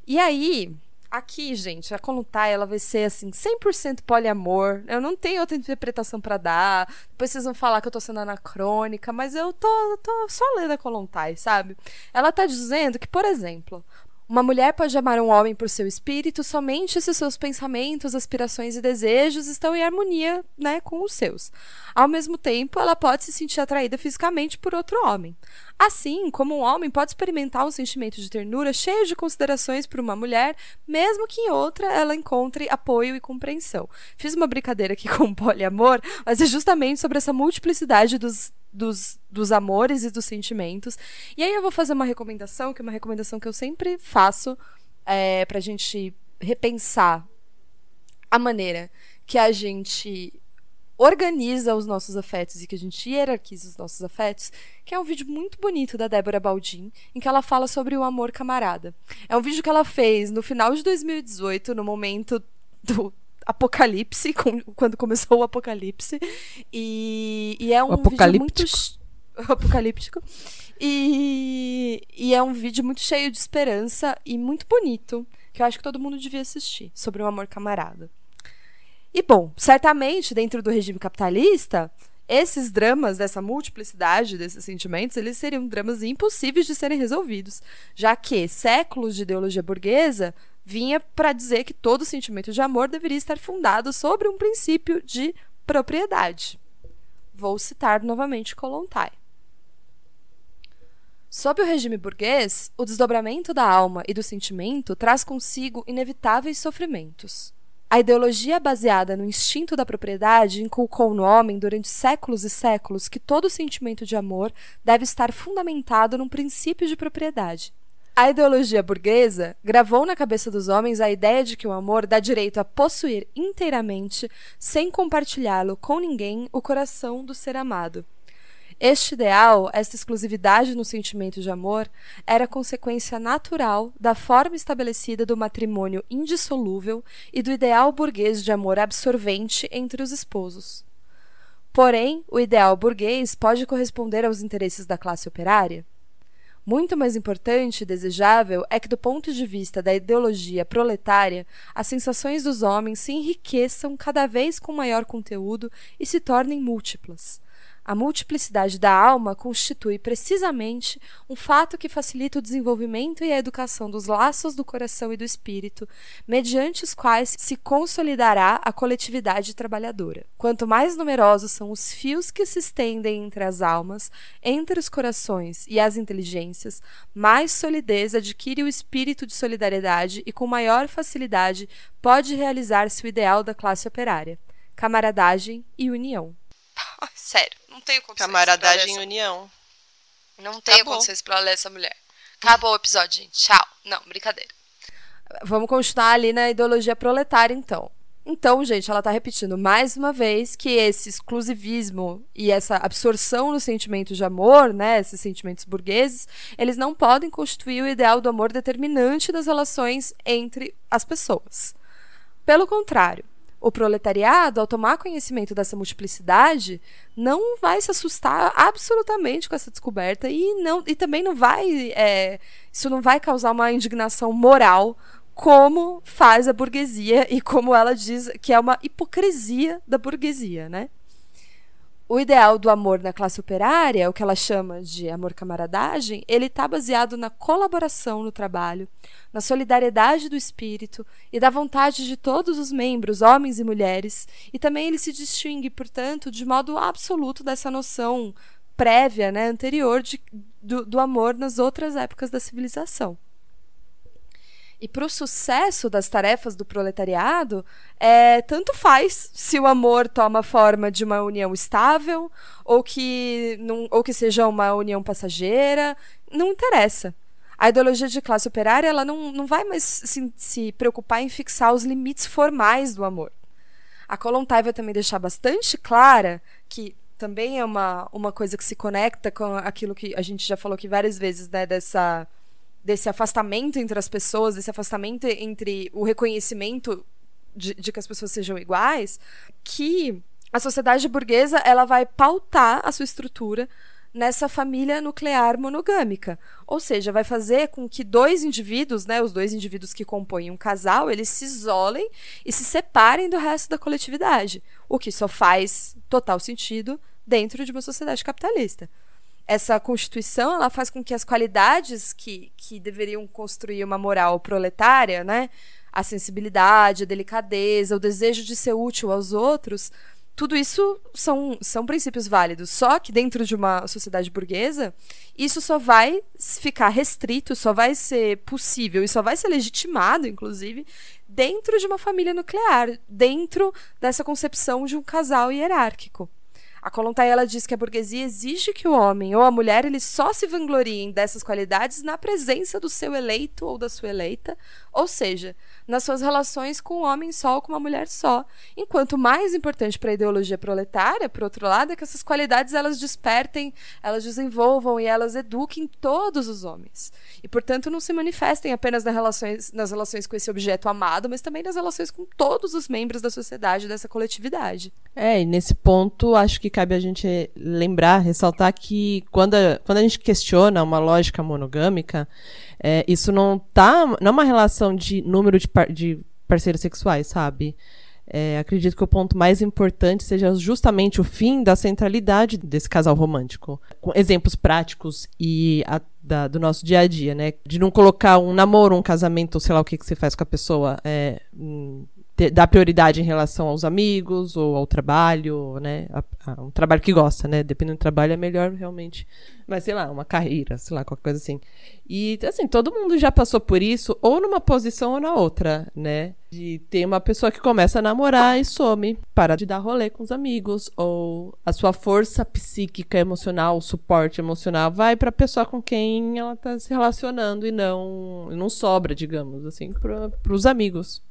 E aí, Aqui, gente, a Coluntai, ela vai ser assim 100% poliamor. Eu não tenho outra interpretação para dar. Depois vocês vão falar que eu tô sendo anacrônica, mas eu tô, tô só lendo a Coluntai, sabe? Ela tá dizendo que, por exemplo, uma mulher pode amar um homem por seu espírito somente se seus pensamentos, aspirações e desejos estão em harmonia né, com os seus. Ao mesmo tempo, ela pode se sentir atraída fisicamente por outro homem. Assim como um homem pode experimentar um sentimento de ternura cheio de considerações por uma mulher, mesmo que em outra ela encontre apoio e compreensão. Fiz uma brincadeira aqui com o poliamor, mas é justamente sobre essa multiplicidade dos dos, dos amores e dos sentimentos. E aí eu vou fazer uma recomendação, que é uma recomendação que eu sempre faço é, para a gente repensar a maneira que a gente organiza os nossos afetos e que a gente hierarquiza os nossos afetos, que é um vídeo muito bonito da Débora Baldin, em que ela fala sobre o amor camarada. É um vídeo que ela fez no final de 2018, no momento do apocalipse, com, quando começou o apocalipse. E, e é um vídeo muito apocalíptico. E, e é um vídeo muito cheio de esperança e muito bonito, que eu acho que todo mundo devia assistir, sobre o um amor camarada. E bom, certamente dentro do regime capitalista, esses dramas dessa multiplicidade desses sentimentos, eles seriam dramas impossíveis de serem resolvidos, já que séculos de ideologia burguesa vinha para dizer que todo sentimento de amor deveria estar fundado sobre um princípio de propriedade. Vou citar novamente Kolontai. Sob o regime burguês, o desdobramento da alma e do sentimento traz consigo inevitáveis sofrimentos. A ideologia baseada no instinto da propriedade inculcou no homem durante séculos e séculos que todo sentimento de amor deve estar fundamentado num princípio de propriedade. A ideologia burguesa gravou na cabeça dos homens a ideia de que o amor dá direito a possuir inteiramente, sem compartilhá-lo com ninguém, o coração do ser amado. Este ideal, esta exclusividade no sentimento de amor, era consequência natural da forma estabelecida do matrimônio indissolúvel e do ideal burguês de amor absorvente entre os esposos. Porém, o ideal burguês pode corresponder aos interesses da classe operária? Muito mais importante e desejável é que, do ponto de vista da ideologia proletária, as sensações dos homens se enriqueçam cada vez com maior conteúdo e se tornem múltiplas. A multiplicidade da alma constitui precisamente um fato que facilita o desenvolvimento e a educação dos laços do coração e do espírito, mediante os quais se consolidará a coletividade trabalhadora. Quanto mais numerosos são os fios que se estendem entre as almas, entre os corações e as inteligências, mais solidez adquire o espírito de solidariedade e com maior facilidade pode realizar-se o ideal da classe operária: camaradagem e união. Sério, não tenho condições. Camaradagem e união. Não tenho Acabou. condições pra ler essa mulher. Acabou o episódio, gente. Tchau. Não, brincadeira. Vamos continuar ali na ideologia proletária, então. Então, gente, ela está repetindo mais uma vez que esse exclusivismo e essa absorção no sentimento de amor, né, esses sentimentos burgueses, eles não podem constituir o ideal do amor determinante das relações entre as pessoas. Pelo contrário, o proletariado, ao tomar conhecimento dessa multiplicidade, não vai se assustar absolutamente com essa descoberta e, não, e também não vai. É, isso não vai causar uma indignação moral como faz a burguesia e como ela diz que é uma hipocrisia da burguesia, né? O ideal do amor na classe operária, o que ela chama de amor camaradagem, ele está baseado na colaboração no trabalho, na solidariedade do espírito e da vontade de todos os membros, homens e mulheres, e também ele se distingue, portanto, de modo absoluto dessa noção prévia, né, anterior de, do, do amor nas outras épocas da civilização. E para o sucesso das tarefas do proletariado, é, tanto faz se o amor toma forma de uma união estável ou que, não, ou que seja uma união passageira, não interessa. A ideologia de classe operária ela não, não vai mais se, se preocupar em fixar os limites formais do amor. A Kolontai vai também deixar bastante clara que também é uma, uma coisa que se conecta com aquilo que a gente já falou aqui várias vezes, né, dessa desse afastamento entre as pessoas, desse afastamento entre o reconhecimento de, de que as pessoas sejam iguais, que a sociedade burguesa ela vai pautar a sua estrutura nessa família nuclear monogâmica. Ou seja, vai fazer com que dois indivíduos, né, os dois indivíduos que compõem um casal, eles se isolem e se separem do resto da coletividade. O que só faz total sentido dentro de uma sociedade capitalista essa constituição ela faz com que as qualidades que, que deveriam construir uma moral proletária, né, a sensibilidade, a delicadeza, o desejo de ser útil aos outros, tudo isso são, são princípios válidos. Só que dentro de uma sociedade burguesa, isso só vai ficar restrito, só vai ser possível e só vai ser legitimado, inclusive, dentro de uma família nuclear, dentro dessa concepção de um casal hierárquico. A Kolontai ela diz que a burguesia exige que o homem ou a mulher ele só se vangloriem dessas qualidades na presença do seu eleito ou da sua eleita, ou seja, nas suas relações com um homem só ou com uma mulher só. Enquanto mais importante para a ideologia proletária, por outro lado, é que essas qualidades elas despertem, elas desenvolvam e elas eduquem todos os homens. E, portanto, não se manifestem apenas nas relações, nas relações com esse objeto amado, mas também nas relações com todos os membros da sociedade, dessa coletividade. É, e nesse ponto, acho que cabe a gente lembrar, ressaltar que quando a, quando a gente questiona uma lógica monogâmica, é, isso não tá. Não é uma relação de número de, par, de parceiros sexuais, sabe? É, acredito que o ponto mais importante seja justamente o fim da centralidade desse casal romântico. Com exemplos práticos e a, da, do nosso dia a dia, né? De não colocar um namoro, um casamento, sei lá o que, que você faz com a pessoa, é, ter, dar prioridade em relação aos amigos ou ao trabalho, né? A, a, um trabalho que gosta, né? Dependendo do trabalho é melhor realmente. Mas sei lá, uma carreira, sei lá, qualquer coisa assim. E assim, todo mundo já passou por isso, ou numa posição ou na outra, né? De ter uma pessoa que começa a namorar e some, para de dar rolê com os amigos, ou a sua força psíquica, emocional, suporte emocional vai para a pessoa com quem ela tá se relacionando e não não sobra, digamos assim, para os amigos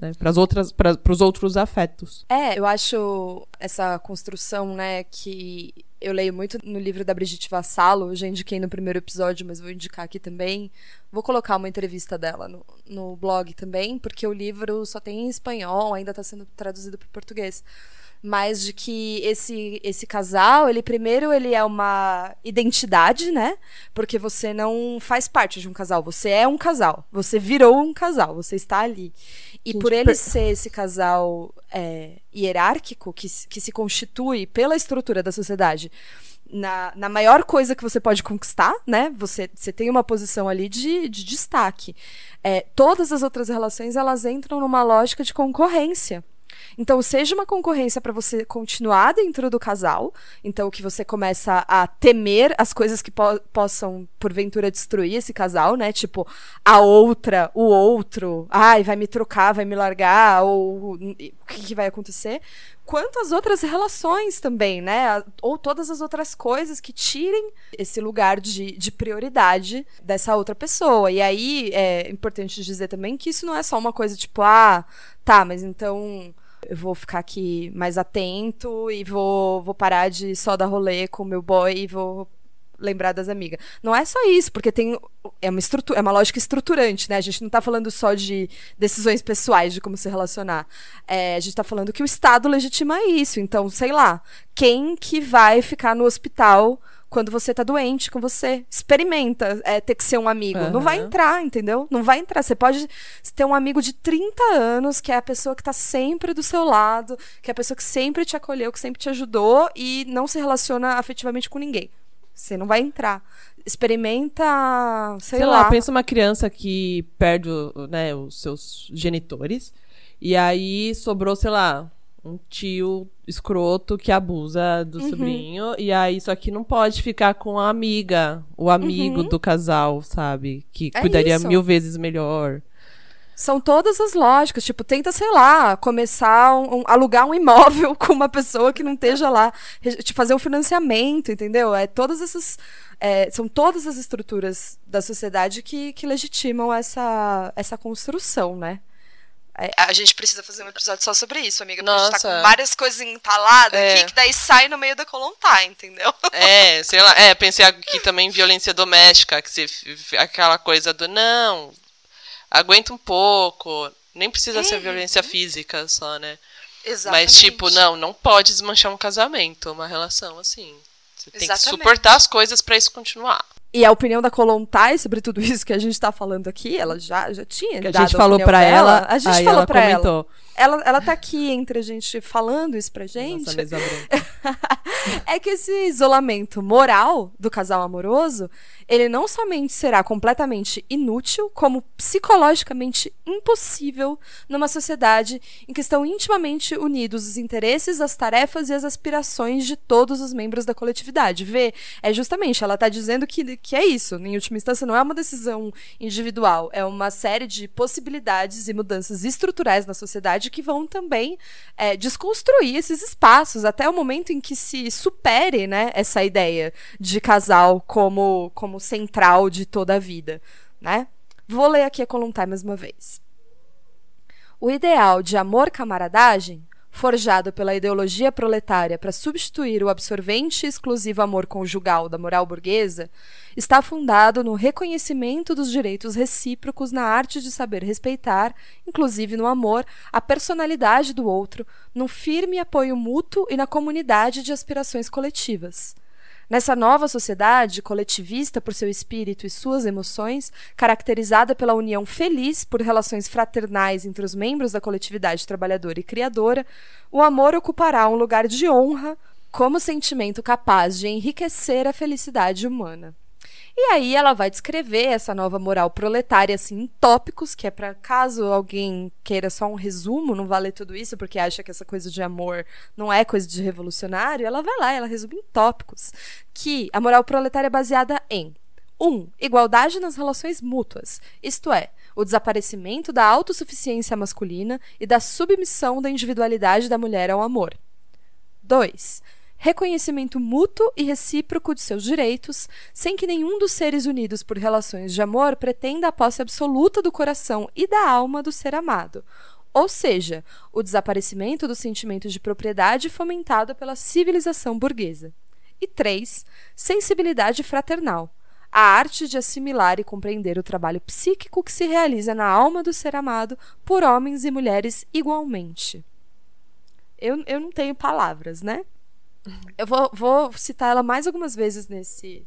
né, para outras para os outros afetos. É, eu acho essa construção, né, que eu leio muito no livro da Brigitte Vassalo, já indiquei no primeiro episódio, mas vou indicar aqui também. Vou colocar uma entrevista dela no, no blog também, porque o livro só tem em espanhol, ainda está sendo traduzido para português mas de que esse esse casal, ele primeiro ele é uma identidade, né? Porque você não faz parte de um casal, você é um casal, você virou um casal, você está ali. E por ele per... ser esse casal é, hierárquico que, que se constitui pela estrutura da sociedade, na, na maior coisa que você pode conquistar, né? Você, você tem uma posição ali de, de destaque. É, todas as outras relações elas entram numa lógica de concorrência. Então, seja uma concorrência para você continuar dentro do casal, então que você começa a temer as coisas que po possam, porventura, destruir esse casal, né? Tipo, a outra, o outro, ai, vai me trocar, vai me largar, ou o que, que vai acontecer quanto as outras relações também, né? Ou todas as outras coisas que tirem esse lugar de, de prioridade dessa outra pessoa. E aí é importante dizer também que isso não é só uma coisa tipo, ah, tá, mas então eu vou ficar aqui mais atento e vou, vou parar de só dar rolê com o meu boy e vou lembrar das amigas. Não é só isso, porque tem é uma estrutura, é uma lógica estruturante, né? A gente não está falando só de decisões pessoais de como se relacionar. É, a gente está falando que o Estado legitima isso. Então, sei lá, quem que vai ficar no hospital quando você tá doente com você. Experimenta é, ter que ser um amigo. Uhum. Não vai entrar, entendeu? Não vai entrar. Você pode ter um amigo de 30 anos, que é a pessoa que tá sempre do seu lado, que é a pessoa que sempre te acolheu, que sempre te ajudou e não se relaciona afetivamente com ninguém. Você não vai entrar. Experimenta, sei, sei lá. lá. Pensa uma criança que perde né, os seus genitores. E aí sobrou, sei lá, um tio escroto que abusa do uhum. sobrinho. E aí, só que não pode ficar com a amiga, o amigo uhum. do casal, sabe? Que é cuidaria isso. mil vezes melhor. São todas as lógicas. Tipo, tenta, sei lá, começar um, um, alugar um imóvel com uma pessoa que não esteja lá, te fazer um financiamento, entendeu? É todas essas. É, são todas as estruturas da sociedade que, que legitimam essa, essa construção, né? É, a gente precisa fazer um episódio só sobre isso, amiga. Porque Nossa. a gente tá com várias coisas entaladas é. aqui que daí sai no meio da colontar, entendeu? É, sei lá. É, pensei aqui também violência doméstica, que se, aquela coisa do não, aguenta um pouco. Nem precisa uhum. ser violência física só, né? Exatamente. Mas, tipo, não, não pode desmanchar um casamento, uma relação assim. Você tem Exatamente. que suportar as coisas para isso continuar. E a opinião da Colontai sobre tudo isso que a gente tá falando aqui, ela já, já tinha que a gente falou para ela, a gente falou para ela. Ela, ela tá aqui entre a gente falando isso pra gente. Nossa mesa branca. é que esse isolamento moral do casal amoroso, ele não somente será completamente inútil, como psicologicamente impossível numa sociedade em que estão intimamente unidos os interesses, as tarefas e as aspirações de todos os membros da coletividade. Vê, é justamente, ela tá dizendo que, que é isso. Em última instância, não é uma decisão individual, é uma série de possibilidades e mudanças estruturais na sociedade que vão também é, desconstruir esses espaços até o momento em que se supere, né, essa ideia de casal como, como central de toda a vida, né? Vou ler aqui a Coluntai mais uma vez. O ideal de amor-camaradagem forjado pela ideologia proletária para substituir o absorvente e exclusivo amor conjugal da moral burguesa, está fundado no reconhecimento dos direitos recíprocos na arte de saber respeitar, inclusive no amor, a personalidade do outro, num firme apoio mútuo e na comunidade de aspirações coletivas. Nessa nova sociedade, coletivista por seu espírito e suas emoções, caracterizada pela união feliz por relações fraternais entre os membros da coletividade trabalhadora e criadora, o amor ocupará um lugar de honra como sentimento capaz de enriquecer a felicidade humana. E aí ela vai descrever essa nova moral proletária assim em tópicos, que é para caso alguém queira só um resumo, não vale tudo isso porque acha que essa coisa de amor não é coisa de revolucionário, ela vai lá, ela resume em tópicos, que a moral proletária é baseada em 1. Um, igualdade nas relações mútuas, isto é, o desaparecimento da autossuficiência masculina e da submissão da individualidade da mulher ao amor. 2 reconhecimento mútuo e recíproco de seus direitos, sem que nenhum dos seres unidos por relações de amor pretenda a posse absoluta do coração e da alma do ser amado. Ou seja, o desaparecimento do sentimento de propriedade fomentado pela civilização burguesa. E 3. Sensibilidade fraternal. A arte de assimilar e compreender o trabalho psíquico que se realiza na alma do ser amado por homens e mulheres igualmente. Eu, eu não tenho palavras, né? Eu vou, vou citar ela mais algumas vezes nesse,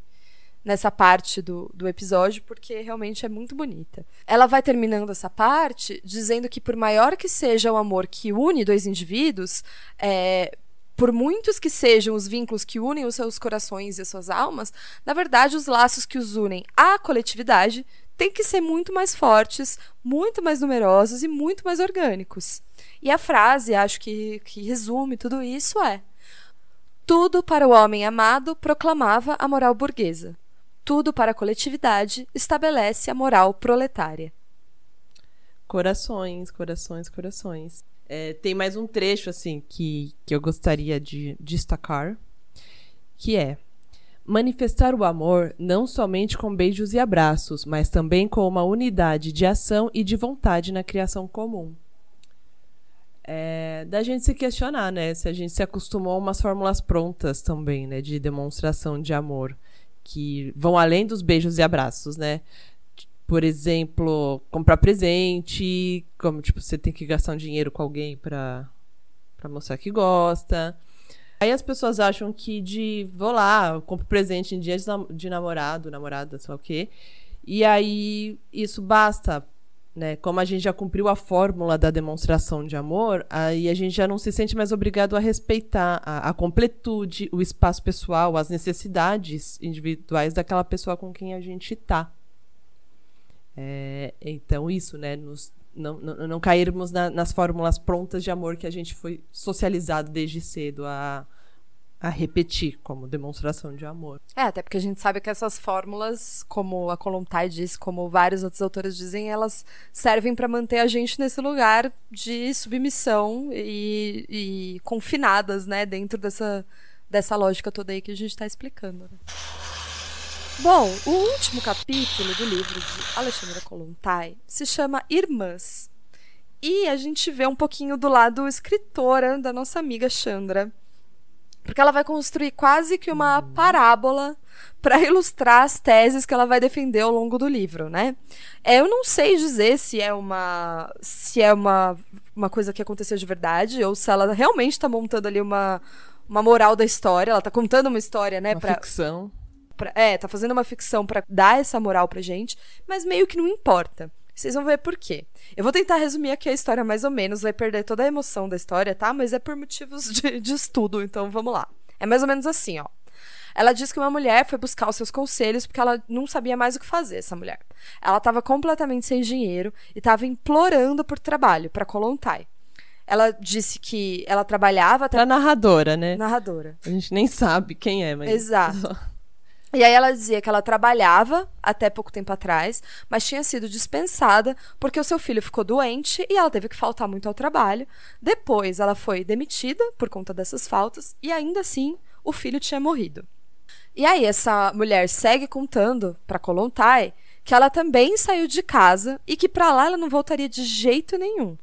nessa parte do, do episódio, porque realmente é muito bonita. Ela vai terminando essa parte dizendo que, por maior que seja o amor que une dois indivíduos, é, por muitos que sejam os vínculos que unem os seus corações e as suas almas, na verdade, os laços que os unem à coletividade têm que ser muito mais fortes, muito mais numerosos e muito mais orgânicos. E a frase, acho que, que resume tudo isso é. Tudo para o homem amado proclamava a moral burguesa. Tudo para a coletividade estabelece a moral proletária. Corações, corações, corações. É, tem mais um trecho assim que, que eu gostaria de destacar, que é manifestar o amor não somente com beijos e abraços, mas também com uma unidade de ação e de vontade na criação comum é, da gente se questionar, né? Se a gente se acostumou a umas fórmulas prontas também, né? De demonstração de amor, que vão além dos beijos e abraços, né? Por exemplo, comprar presente, como, tipo, você tem que gastar um dinheiro com alguém pra mostrar que gosta. Aí as pessoas acham que de, vou lá, compro presente em dia de, de namorado, namorada, sei lá o quê. E aí isso basta né? Como a gente já cumpriu a fórmula da demonstração de amor, aí a gente já não se sente mais obrigado a respeitar a, a completude, o espaço pessoal, as necessidades individuais daquela pessoa com quem a gente está. É, então, isso, né? Nos, não, não, não cairmos na, nas fórmulas prontas de amor que a gente foi socializado desde cedo a, a repetir como demonstração de amor. É, até porque a gente sabe que essas fórmulas, como a Kolontai diz, como vários outros autores dizem, elas servem para manter a gente nesse lugar de submissão e, e, confinadas, né, dentro dessa, dessa lógica toda aí que a gente está explicando. Né? Bom, o último capítulo do livro de Alexandra Kolontai se chama Irmãs. E a gente vê um pouquinho do lado escritora da nossa amiga Chandra porque ela vai construir quase que uma parábola para ilustrar as teses que ela vai defender ao longo do livro, né? É, eu não sei dizer se é uma se é uma, uma coisa que aconteceu de verdade ou se ela realmente está montando ali uma, uma moral da história. Ela está contando uma história, né? Uma pra, ficção. Pra, é, tá fazendo uma ficção para dar essa moral pra gente, mas meio que não importa. Vocês vão ver por quê. Eu vou tentar resumir aqui a história mais ou menos, vai perder toda a emoção da história, tá? Mas é por motivos de, de estudo, então vamos lá. É mais ou menos assim, ó. Ela diz que uma mulher foi buscar os seus conselhos porque ela não sabia mais o que fazer, essa mulher. Ela estava completamente sem dinheiro e estava implorando por trabalho para Kolontai. Ela disse que ela trabalhava até. Pra narradora, né? Narradora. A gente nem sabe quem é, mas. Exato. E aí ela dizia que ela trabalhava até pouco tempo atrás, mas tinha sido dispensada porque o seu filho ficou doente e ela teve que faltar muito ao trabalho. Depois ela foi demitida por conta dessas faltas e ainda assim o filho tinha morrido. E aí essa mulher segue contando para Kolontai que ela também saiu de casa e que para lá ela não voltaria de jeito nenhum.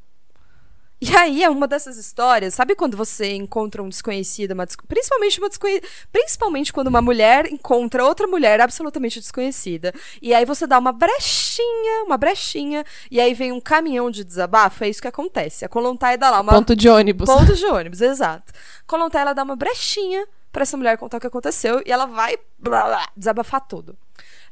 E aí é uma dessas histórias, sabe quando você encontra um desconhecido, uma principalmente uma desconhecida, principalmente quando uma mulher encontra outra mulher absolutamente desconhecida, e aí você dá uma brechinha, uma brechinha, e aí vem um caminhão de desabafo, é isso que acontece. A Kolontai dá lá uma ponto de ônibus. Ponto de ônibus, exato. Kolontai ela dá uma brechinha para essa mulher contar o que aconteceu e ela vai blá, blá, desabafar tudo.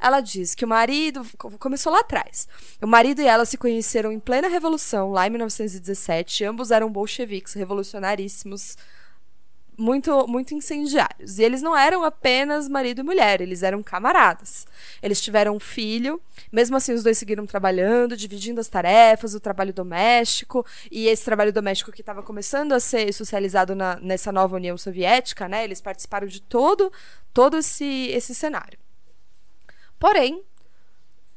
Ela diz que o marido. Começou lá atrás. O marido e ela se conheceram em plena Revolução, lá em 1917. Ambos eram bolcheviques, revolucionaríssimos muito, muito incendiários. E eles não eram apenas marido e mulher, eles eram camaradas. Eles tiveram um filho, mesmo assim os dois seguiram trabalhando, dividindo as tarefas, o trabalho doméstico, e esse trabalho doméstico que estava começando a ser socializado na, nessa nova União Soviética, né? Eles participaram de todo, todo esse, esse cenário. Porém,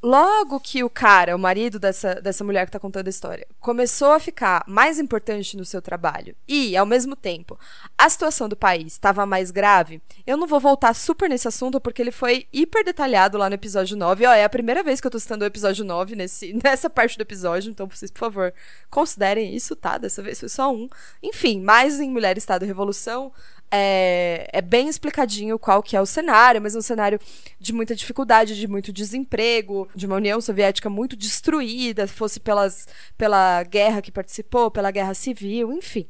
logo que o cara, o marido dessa, dessa mulher que está contando a história, começou a ficar mais importante no seu trabalho e, ao mesmo tempo, a situação do país estava mais grave, eu não vou voltar super nesse assunto porque ele foi hiper detalhado lá no episódio 9. Ó, é a primeira vez que eu tô citando o episódio 9 nesse, nessa parte do episódio, então vocês, por favor, considerem isso, tá? Dessa vez foi só um. Enfim, mais em Mulher, Estado Revolução, é, é, bem explicadinho qual que é o cenário, mas é um cenário de muita dificuldade, de muito desemprego, de uma União Soviética muito destruída, fosse pelas, pela guerra que participou, pela guerra civil, enfim.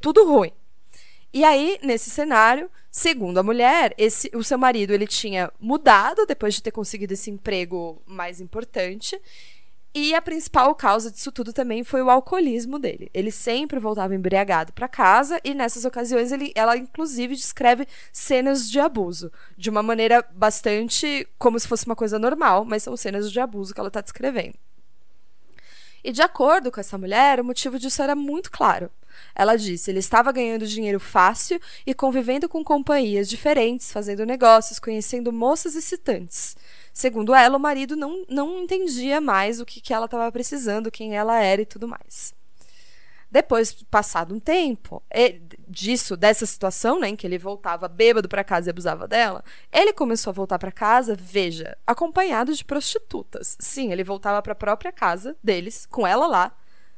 Tudo ruim. E aí, nesse cenário, segundo a mulher, esse, o seu marido ele tinha mudado depois de ter conseguido esse emprego mais importante e a principal causa disso tudo também foi o alcoolismo dele. Ele sempre voltava embriagado para casa e nessas ocasiões ele, ela inclusive descreve cenas de abuso de uma maneira bastante como se fosse uma coisa normal, mas são cenas de abuso que ela está descrevendo. E de acordo com essa mulher, o motivo disso era muito claro. Ela disse: ele estava ganhando dinheiro fácil e convivendo com companhias diferentes, fazendo negócios, conhecendo moças excitantes. Segundo ela, o marido não, não entendia mais o que, que ela estava precisando, quem ela era e tudo mais. Depois, passado um tempo ele, disso, dessa situação, né, em que ele voltava bêbado para casa e abusava dela, ele começou a voltar para casa, veja, acompanhado de prostitutas. Sim, ele voltava para a própria casa deles, com ela lá,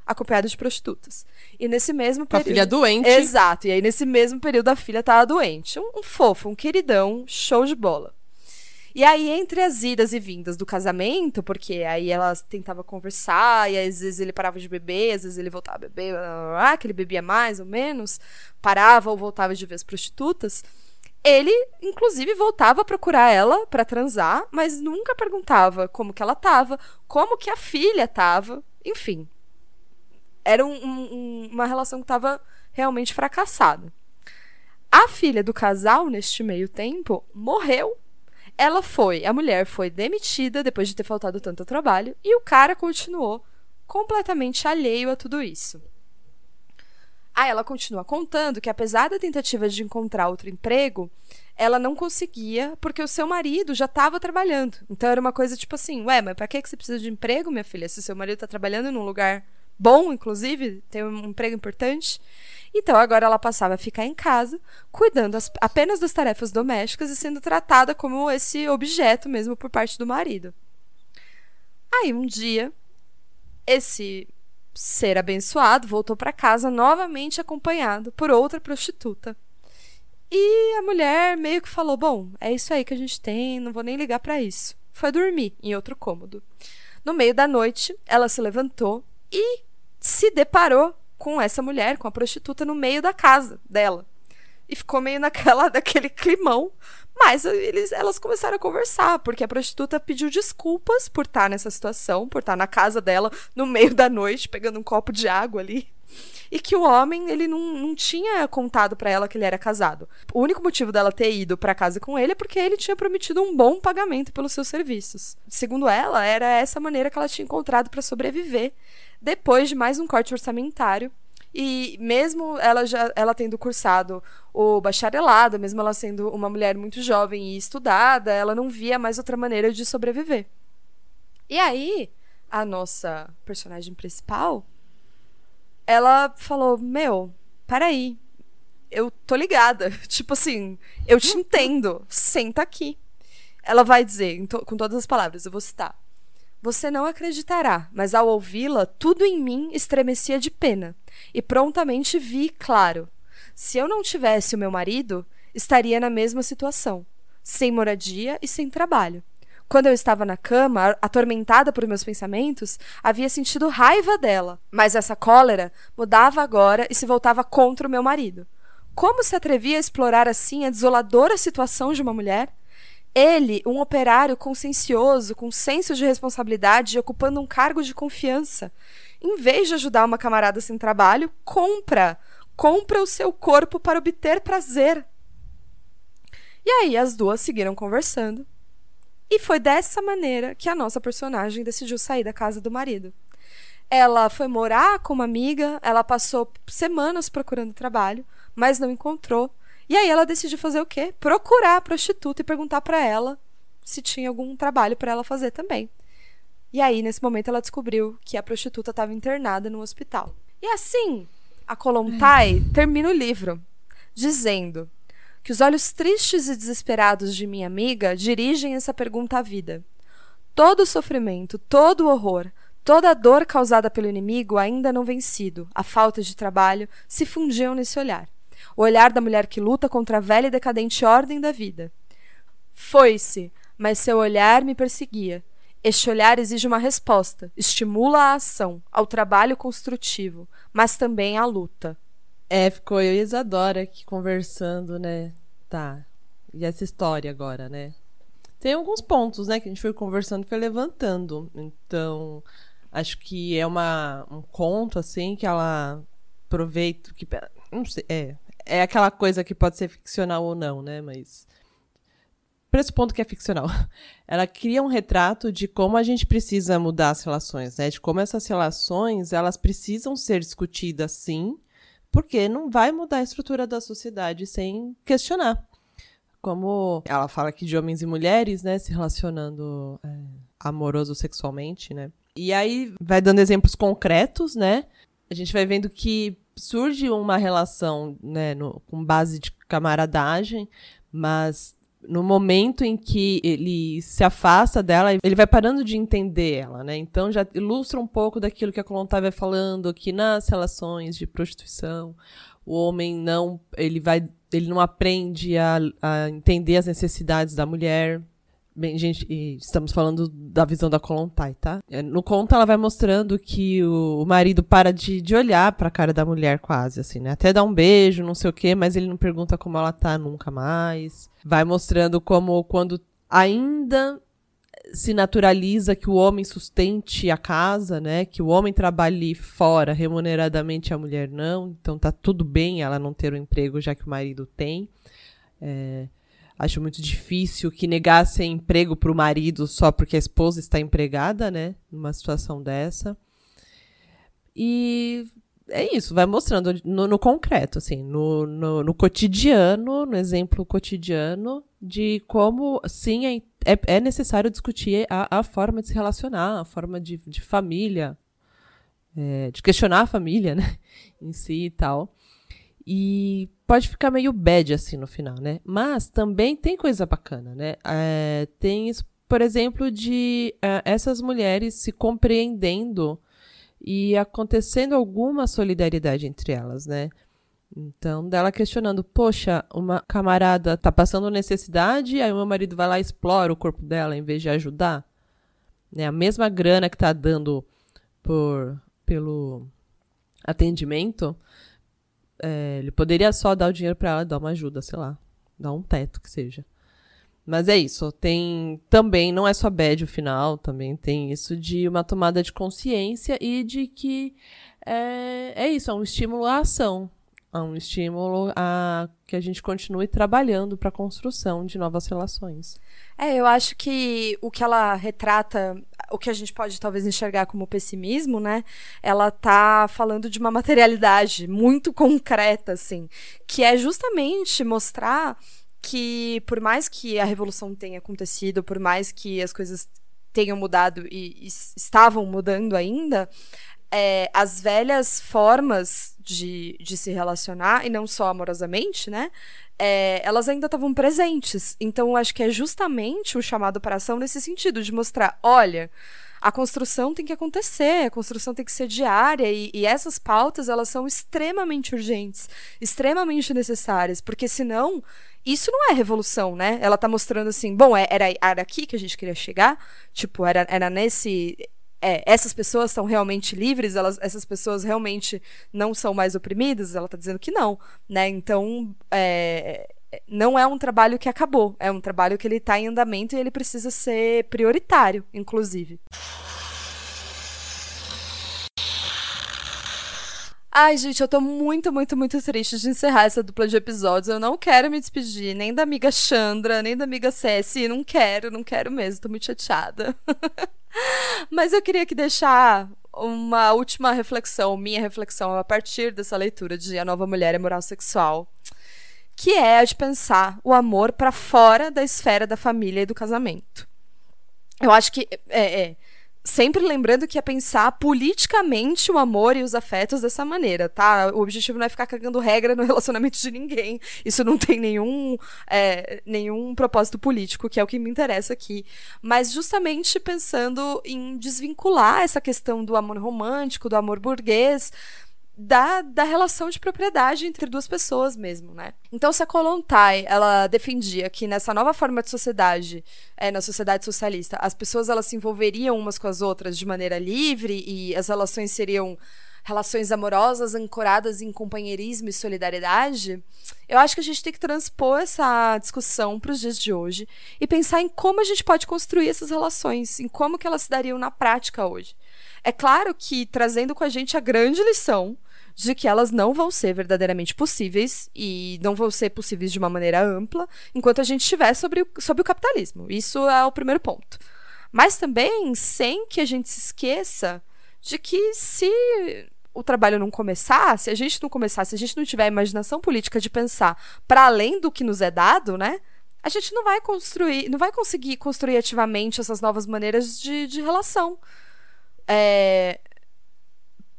acompanhado de prostitutas. E nesse mesmo período. A filha doente. Exato. E aí, nesse mesmo período, a filha estava doente. Um, um fofo, um queridão, show de bola. E aí, entre as idas e vindas do casamento, porque aí ela tentava conversar, e às vezes ele parava de beber, às vezes ele voltava a beber, blá, blá, blá, que ele bebia mais ou menos, parava ou voltava de vez prostitutas. Ele, inclusive, voltava a procurar ela para transar, mas nunca perguntava como que ela tava, como que a filha tava, enfim. Era um, um, uma relação que estava realmente fracassada. A filha do casal, neste meio tempo, morreu ela foi, a mulher foi demitida depois de ter faltado tanto trabalho e o cara continuou completamente alheio a tudo isso. Aí ela continua contando que apesar da tentativa de encontrar outro emprego, ela não conseguia porque o seu marido já estava trabalhando. Então era uma coisa tipo assim, ué, mas para que você precisa de emprego, minha filha? Se seu marido está trabalhando num lugar bom, inclusive, tem um emprego importante. Então agora ela passava a ficar em casa, cuidando as, apenas das tarefas domésticas e sendo tratada como esse objeto mesmo por parte do marido. Aí um dia, esse ser abençoado voltou para casa novamente acompanhado por outra prostituta. E a mulher meio que falou: Bom, é isso aí que a gente tem, não vou nem ligar para isso. Foi dormir em outro cômodo. No meio da noite, ela se levantou e se deparou com essa mulher, com a prostituta, no meio da casa dela. E ficou meio naquela, daquele climão. Mas eles, elas começaram a conversar, porque a prostituta pediu desculpas por estar nessa situação, por estar na casa dela, no meio da noite, pegando um copo de água ali. E que o homem, ele não, não tinha contado para ela que ele era casado. O único motivo dela ter ido para casa com ele é porque ele tinha prometido um bom pagamento pelos seus serviços. Segundo ela, era essa maneira que ela tinha encontrado para sobreviver depois de mais um corte orçamentário E mesmo ela já ela tendo cursado o bacharelado, mesmo ela sendo uma mulher muito jovem e estudada, ela não via mais outra maneira de sobreviver. E aí, a nossa personagem principal, ela falou: Meu, peraí, eu tô ligada. Tipo assim, eu te entendo. Senta aqui. Ela vai dizer, com todas as palavras, eu vou citar. Você não acreditará, mas ao ouvi-la, tudo em mim estremecia de pena. E prontamente vi claro. Se eu não tivesse o meu marido, estaria na mesma situação, sem moradia e sem trabalho. Quando eu estava na cama, atormentada por meus pensamentos, havia sentido raiva dela, mas essa cólera mudava agora e se voltava contra o meu marido. Como se atrevia a explorar assim a desoladora situação de uma mulher? Ele, um operário consciencioso, com senso de responsabilidade e ocupando um cargo de confiança, em vez de ajudar uma camarada sem trabalho, compra, compra o seu corpo para obter prazer. E aí as duas seguiram conversando. E foi dessa maneira que a nossa personagem decidiu sair da casa do marido. Ela foi morar com uma amiga, ela passou semanas procurando trabalho, mas não encontrou. E aí ela decidiu fazer o quê? Procurar a prostituta e perguntar para ela se tinha algum trabalho para ela fazer também. E aí, nesse momento, ela descobriu que a prostituta estava internada no hospital. E assim, a Kolontai termina o livro dizendo que os olhos tristes e desesperados de minha amiga dirigem essa pergunta à vida. Todo o sofrimento, todo o horror, toda a dor causada pelo inimigo ainda não vencido, a falta de trabalho, se fundiam nesse olhar o olhar da mulher que luta contra a velha e decadente ordem da vida. Foi-se, mas seu olhar me perseguia. Este olhar exige uma resposta, estimula a ação, ao trabalho construtivo, mas também à luta. É, ficou eu e Isadora aqui conversando, né? Tá. E essa história agora, né? Tem alguns pontos, né, que a gente foi conversando foi levantando. Então, acho que é uma, um conto, assim, que ela aproveita. Que, não sei, é, é aquela coisa que pode ser ficcional ou não, né? Mas pressupondo que é ficcional. Ela cria um retrato de como a gente precisa mudar as relações, né? De como essas relações, elas precisam ser discutidas sim, porque não vai mudar a estrutura da sociedade sem questionar. Como ela fala aqui de homens e mulheres, né, se relacionando é, amoroso sexualmente, né? E aí vai dando exemplos concretos, né? A gente vai vendo que surge uma relação né, no, com base de camaradagem, mas no momento em que ele se afasta dela, ele vai parando de entender ela, né? Então já ilustra um pouco daquilo que a Colontai vai falando que nas relações de prostituição, o homem não, ele vai, ele não aprende a, a entender as necessidades da mulher, Bem, gente, estamos falando da visão da Kolontai, tá? É, no conto ela vai mostrando que o, marido para de, de olhar pra cara da mulher quase, assim, né? Até dá um beijo, não sei o quê, mas ele não pergunta como ela tá nunca mais. Vai mostrando como quando ainda se naturaliza que o homem sustente a casa, né? Que o homem trabalhe fora remuneradamente a mulher não. Então tá tudo bem ela não ter o um emprego já que o marido tem. É, Acho muito difícil que negassem emprego para o marido só porque a esposa está empregada, né? Numa situação dessa. E é isso, vai mostrando no, no concreto, assim, no, no, no, cotidiano, no exemplo cotidiano, de como, sim, é, é, é necessário discutir a, a, forma de se relacionar, a forma de, de família, é, de questionar a família, né, em si e tal. E pode ficar meio bad assim no final, né? Mas também tem coisa bacana, né? É, tem, por exemplo, de é, essas mulheres se compreendendo e acontecendo alguma solidariedade entre elas, né? Então, dela questionando, poxa, uma camarada tá passando necessidade, aí o meu marido vai lá e explora o corpo dela em vez de ajudar. Né? A mesma grana que tá dando por, pelo atendimento, é, ele poderia só dar o dinheiro para ela dar uma ajuda, sei lá. Dar um teto que seja. Mas é isso. Tem também, não é só bad o final, também tem isso de uma tomada de consciência e de que é, é isso, é um estímulo à ação. É um estímulo a que a gente continue trabalhando para a construção de novas relações. É, eu acho que o que ela retrata, o que a gente pode talvez enxergar como pessimismo, né? Ela tá falando de uma materialidade muito concreta, assim, que é justamente mostrar que por mais que a revolução tenha acontecido, por mais que as coisas tenham mudado e, e estavam mudando ainda, é, as velhas formas de, de se relacionar, e não só amorosamente, né? É, elas ainda estavam presentes. Então, acho que é justamente o chamado para ação nesse sentido, de mostrar: olha, a construção tem que acontecer, a construção tem que ser diária e, e, essas pautas elas são extremamente urgentes, extremamente necessárias, porque senão isso não é revolução, né? Ela tá mostrando assim, bom, é, era, era aqui que a gente queria chegar, tipo, era, era nesse é, essas pessoas são realmente livres, elas, essas pessoas realmente não são mais oprimidas? Ela está dizendo que não, né? Então, é, não é um trabalho que acabou, é um trabalho que ele está em andamento e ele precisa ser prioritário, inclusive. Ai, gente, eu tô muito, muito, muito triste de encerrar essa dupla de episódios. Eu não quero me despedir nem da amiga Chandra, nem da amiga Cessi. Não quero, não quero mesmo. Tô muito chateada. Mas eu queria que deixar uma última reflexão, minha reflexão a partir dessa leitura de A Nova Mulher é Moral Sexual, que é a de pensar o amor para fora da esfera da família e do casamento. Eu acho que é, é sempre lembrando que é pensar politicamente o amor e os afetos dessa maneira, tá? O objetivo não é ficar cagando regra no relacionamento de ninguém. Isso não tem nenhum, é, nenhum propósito político, que é o que me interessa aqui. Mas justamente pensando em desvincular essa questão do amor romântico, do amor burguês, da, da relação de propriedade entre duas pessoas mesmo, né? Então, se a Kolontai, ela defendia que nessa nova forma de sociedade, é, na sociedade socialista, as pessoas elas se envolveriam umas com as outras de maneira livre e as relações seriam relações amorosas ancoradas em companheirismo e solidariedade, eu acho que a gente tem que transpor essa discussão para os dias de hoje e pensar em como a gente pode construir essas relações, em como que elas se dariam na prática hoje. É claro que trazendo com a gente a grande lição de que elas não vão ser verdadeiramente possíveis e não vão ser possíveis de uma maneira ampla enquanto a gente estiver sobre o, sobre o capitalismo. Isso é o primeiro ponto. Mas também sem que a gente se esqueça de que se o trabalho não começar, se a gente não começar, se a gente não tiver a imaginação política de pensar para além do que nos é dado, né? A gente não vai construir, não vai conseguir construir ativamente essas novas maneiras de, de relação. É,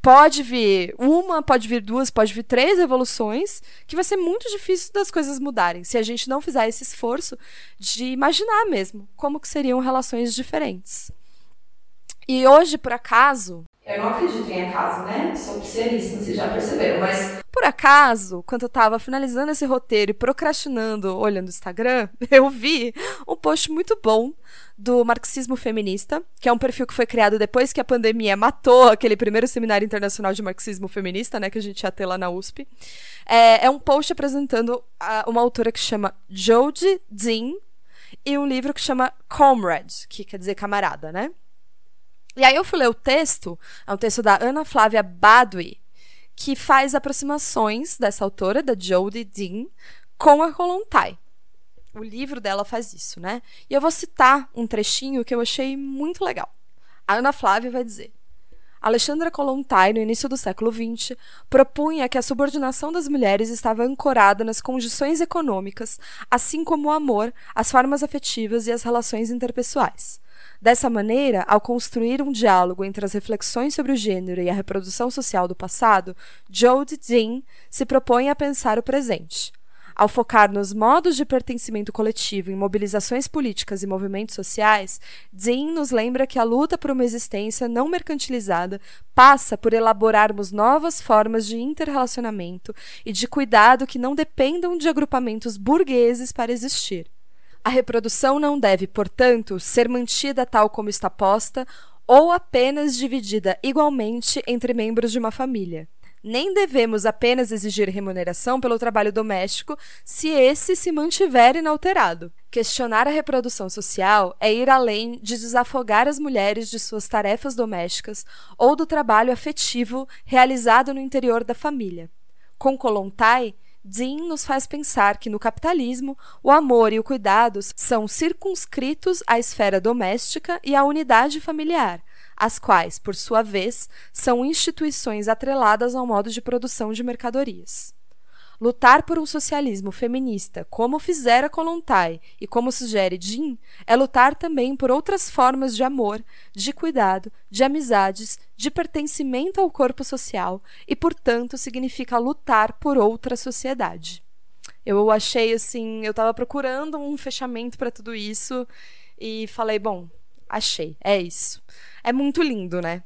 pode vir uma, pode vir duas, pode vir três evoluções, que vai ser muito difícil das coisas mudarem, se a gente não fizer esse esforço de imaginar mesmo como que seriam relações diferentes. E hoje, por acaso, eu não acredito em acaso, né? Sou psianista, vocês já perceberam, mas. Por acaso, quando eu tava finalizando esse roteiro e procrastinando olhando o Instagram, eu vi um post muito bom do marxismo feminista, que é um perfil que foi criado depois que a pandemia matou aquele primeiro seminário internacional de marxismo feminista, né, que a gente ia ter lá na USP. É, é um post apresentando a, uma autora que chama Jodie Dean e um livro que chama Comrade, que quer dizer camarada, né? E aí eu fui ler o texto, é um texto da Ana Flávia Badwi, que faz aproximações dessa autora, da Jodie Dean, com a Kolontai. O livro dela faz isso, né? E eu vou citar um trechinho que eu achei muito legal. A Ana Flávia vai dizer: Alexandra Kolontai, no início do século XX, propunha que a subordinação das mulheres estava ancorada nas condições econômicas, assim como o amor, as formas afetivas e as relações interpessoais. Dessa maneira, ao construir um diálogo entre as reflexões sobre o gênero e a reprodução social do passado, Jode Dean se propõe a pensar o presente. Ao focar nos modos de pertencimento coletivo em mobilizações políticas e movimentos sociais, Dean nos lembra que a luta por uma existência não mercantilizada passa por elaborarmos novas formas de interrelacionamento e de cuidado que não dependam de agrupamentos burgueses para existir. A reprodução não deve, portanto, ser mantida tal como está posta ou apenas dividida igualmente entre membros de uma família. Nem devemos apenas exigir remuneração pelo trabalho doméstico se esse se mantiver inalterado. Questionar a reprodução social é ir além de desafogar as mulheres de suas tarefas domésticas ou do trabalho afetivo realizado no interior da família. Com Kolontai, Dean nos faz pensar que no capitalismo, o amor e o cuidado são circunscritos à esfera doméstica e à unidade familiar, as quais, por sua vez, são instituições atreladas ao modo de produção de mercadorias. Lutar por um socialismo feminista, como fizera Kolontai e como sugere Jean, é lutar também por outras formas de amor, de cuidado, de amizades, de pertencimento ao corpo social e, portanto, significa lutar por outra sociedade. Eu achei assim, eu estava procurando um fechamento para tudo isso e falei, bom, achei, é isso. É muito lindo, né?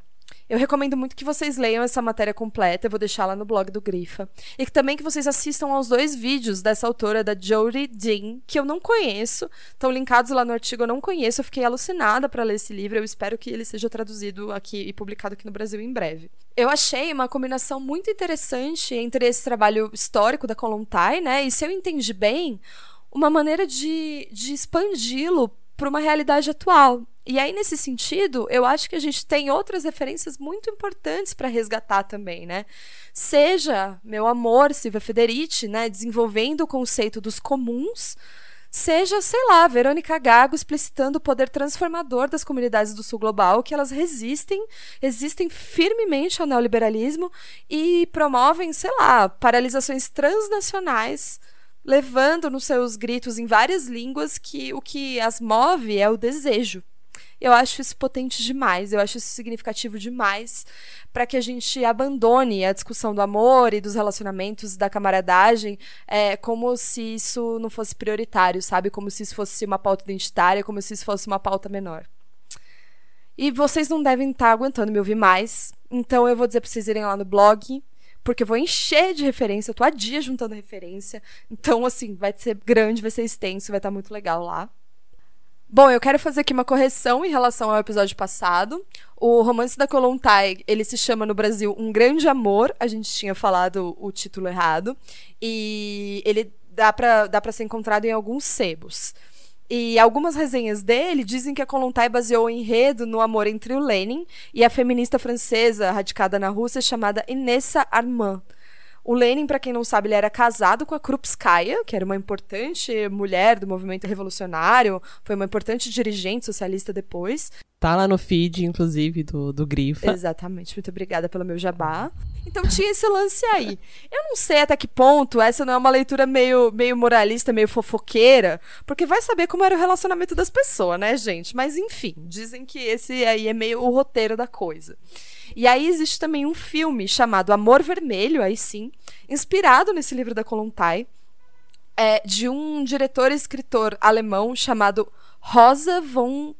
Eu recomendo muito que vocês leiam essa matéria completa, eu vou deixar lá no blog do Grifa. E também que vocês assistam aos dois vídeos dessa autora, da Jodie Dean, que eu não conheço. Estão linkados lá no artigo, eu não conheço. Eu fiquei alucinada para ler esse livro. Eu espero que ele seja traduzido aqui e publicado aqui no Brasil em breve. Eu achei uma combinação muito interessante entre esse trabalho histórico da Kolontai, né? E se eu entendi bem, uma maneira de, de expandi-lo para uma realidade atual. E aí, nesse sentido, eu acho que a gente tem outras referências muito importantes para resgatar também, né? Seja meu amor, Silvia Federici, né, desenvolvendo o conceito dos comuns, seja, sei lá, Verônica Gago explicitando o poder transformador das comunidades do sul global, que elas resistem, resistem firmemente ao neoliberalismo e promovem, sei lá, paralisações transnacionais levando nos seus gritos em várias línguas que o que as move é o desejo. Eu acho isso potente demais, eu acho isso significativo demais para que a gente abandone a discussão do amor e dos relacionamentos, da camaradagem, é, como se isso não fosse prioritário, sabe? Como se isso fosse uma pauta identitária, como se isso fosse uma pauta menor. E vocês não devem estar tá aguentando me ouvir mais, então eu vou dizer para vocês irem lá no blog, porque eu vou encher de referência, eu tô há dias juntando referência. Então, assim, vai ser grande, vai ser extenso, vai estar tá muito legal lá. Bom, eu quero fazer aqui uma correção em relação ao episódio passado. O romance da Kolontai, ele se chama no Brasil Um Grande Amor. A gente tinha falado o título errado. E ele dá para dá ser encontrado em alguns sebos. E algumas resenhas dele dizem que a Kolontai baseou o enredo no amor entre o Lenin e a feminista francesa radicada na Rússia chamada Inessa Armand. O Lenin, para quem não sabe, ele era casado com a Krupskaya, que era uma importante mulher do movimento revolucionário, foi uma importante dirigente socialista depois. Tá lá no feed, inclusive, do, do Grifa. Exatamente. Muito obrigada pelo meu jabá. Então tinha esse lance aí. Eu não sei até que ponto essa não é uma leitura meio, meio moralista, meio fofoqueira, porque vai saber como era o relacionamento das pessoas, né, gente? Mas enfim, dizem que esse aí é meio o roteiro da coisa. E aí existe também um filme chamado Amor Vermelho, aí sim, inspirado nesse livro da Kolontai, é, de um diretor e escritor alemão chamado Rosa von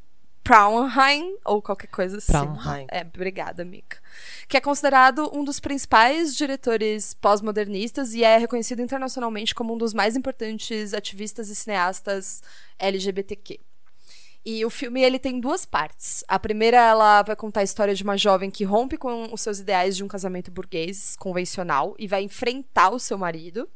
Braunheim, ou qualquer coisa assim. Braunheim. É, obrigada, Mika. Que é considerado um dos principais diretores pós-modernistas e é reconhecido internacionalmente como um dos mais importantes ativistas e cineastas LGBTQ. E o filme ele tem duas partes. A primeira ela vai contar a história de uma jovem que rompe com os seus ideais de um casamento burguês convencional e vai enfrentar o seu marido.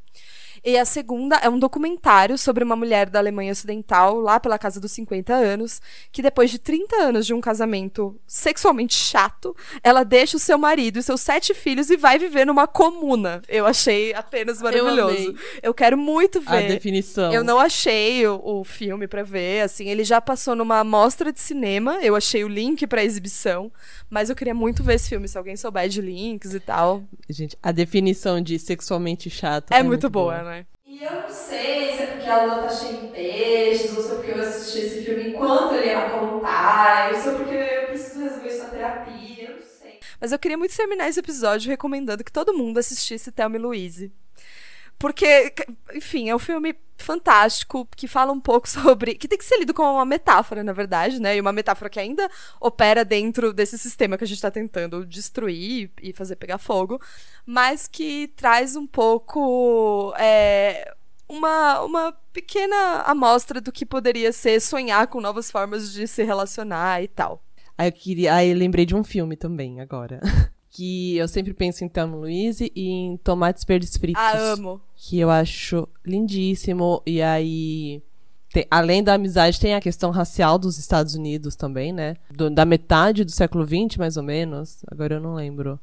E a segunda é um documentário sobre uma mulher da Alemanha Ocidental, lá pela casa dos 50 anos, que depois de 30 anos de um casamento sexualmente chato, ela deixa o seu marido e seus sete filhos e vai viver numa comuna. Eu achei apenas maravilhoso. Eu, eu quero muito ver. A definição. Eu não achei o, o filme para ver, assim, ele já passou numa mostra de cinema, eu achei o link para exibição, mas eu queria muito ver esse filme, se alguém souber de links e tal. Gente, a definição de sexualmente chato é, é muito, muito boa, boa, né? E eu não sei se é porque a lua tá cheia de peixes, ou se é porque eu assisti esse filme enquanto ele ia contar, ou se é porque eu preciso resolver isso na terapia, eu não sei. Mas eu queria muito terminar esse episódio recomendando que todo mundo assistisse Thelma e Louise. Porque, enfim, é um filme fantástico que fala um pouco sobre. que tem que ser lido como uma metáfora, na verdade, né? E uma metáfora que ainda opera dentro desse sistema que a gente está tentando destruir e fazer pegar fogo, mas que traz um pouco. É, uma, uma pequena amostra do que poderia ser sonhar com novas formas de se relacionar e tal. Aí eu queria. Aí eu lembrei de um filme também agora. que eu sempre penso em Thelma Louise e em Tomates Verdes Fritos. Ah, amo. Que eu acho lindíssimo. E aí, tem, além da amizade, tem a questão racial dos Estados Unidos também, né? Do, da metade do século XX, mais ou menos. Agora eu não lembro.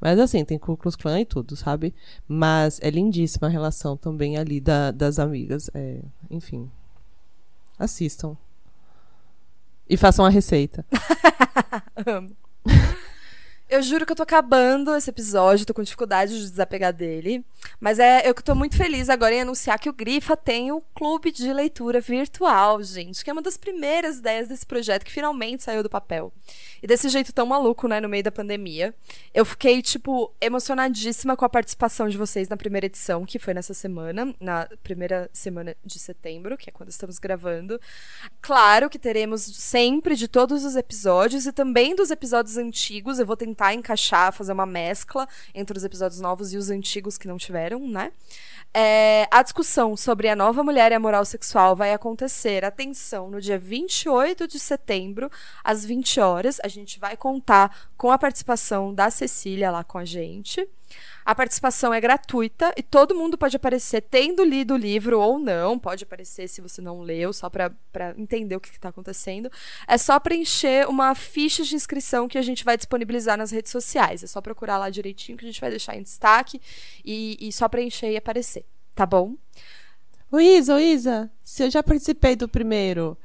Mas assim, tem Ku Klux Klan e tudo, sabe? Mas é lindíssima a relação também ali da, das amigas. É, enfim. Assistam. E façam a receita. Amo. Eu juro que eu tô acabando esse episódio, tô com dificuldade de desapegar dele. Mas é, eu tô muito feliz agora em anunciar que o Grifa tem o clube de leitura virtual, gente, que é uma das primeiras ideias desse projeto que finalmente saiu do papel. E desse jeito tão maluco, né, no meio da pandemia. Eu fiquei, tipo, emocionadíssima com a participação de vocês na primeira edição, que foi nessa semana, na primeira semana de setembro, que é quando estamos gravando. Claro que teremos sempre de todos os episódios e também dos episódios antigos. Eu vou tentar tentar encaixar, fazer uma mescla entre os episódios novos e os antigos que não tiveram, né? É, a discussão sobre a nova mulher e a moral sexual vai acontecer, atenção, no dia 28 de setembro, às 20 horas. A gente vai contar com a participação da Cecília lá com a gente. A participação é gratuita e todo mundo pode aparecer tendo lido o livro ou não. Pode aparecer se você não leu, só para entender o que está acontecendo. É só preencher uma ficha de inscrição que a gente vai disponibilizar nas redes sociais. É só procurar lá direitinho que a gente vai deixar em destaque e, e só preencher e aparecer. Tá bom? Ô Isa, se eu já participei do primeiro,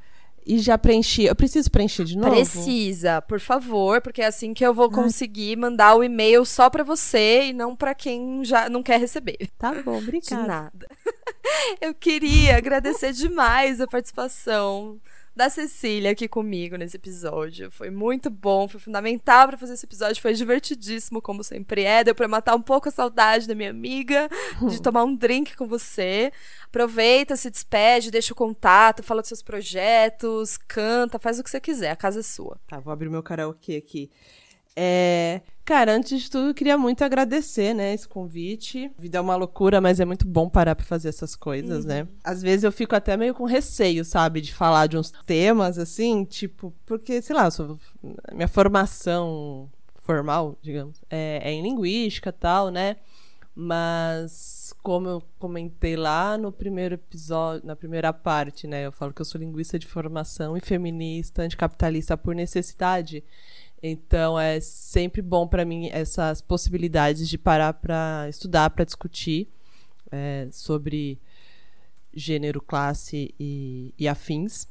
e já preenchi. Eu preciso preencher de novo? Precisa, por favor, porque é assim que eu vou conseguir mandar o e-mail só para você e não para quem já não quer receber. Tá bom, obrigada. De nada. Eu queria agradecer demais a participação da Cecília aqui comigo nesse episódio. Foi muito bom, foi fundamental para fazer esse episódio, foi divertidíssimo, como sempre é. Deu para matar um pouco a saudade da minha amiga, de tomar um drink com você. Aproveita, se despede, deixa o contato, fala dos seus projetos, canta, faz o que você quiser, a casa é sua. Tá, vou abrir meu karaokê aqui. É, cara, antes de tudo, queria muito agradecer, né, esse convite. A vida é uma loucura, mas é muito bom parar pra fazer essas coisas, né? uhum. né? Às vezes eu fico até meio com receio, sabe, de falar de uns temas, assim, tipo, porque, sei lá, sou, minha formação formal, digamos, é, é em linguística tal, né? Mas, como eu comentei lá no primeiro episódio, na primeira parte, né? Eu falo que eu sou linguista de formação e feminista, anticapitalista por necessidade. Então é sempre bom para mim essas possibilidades de parar para estudar, para discutir é, sobre gênero, classe e, e, afins.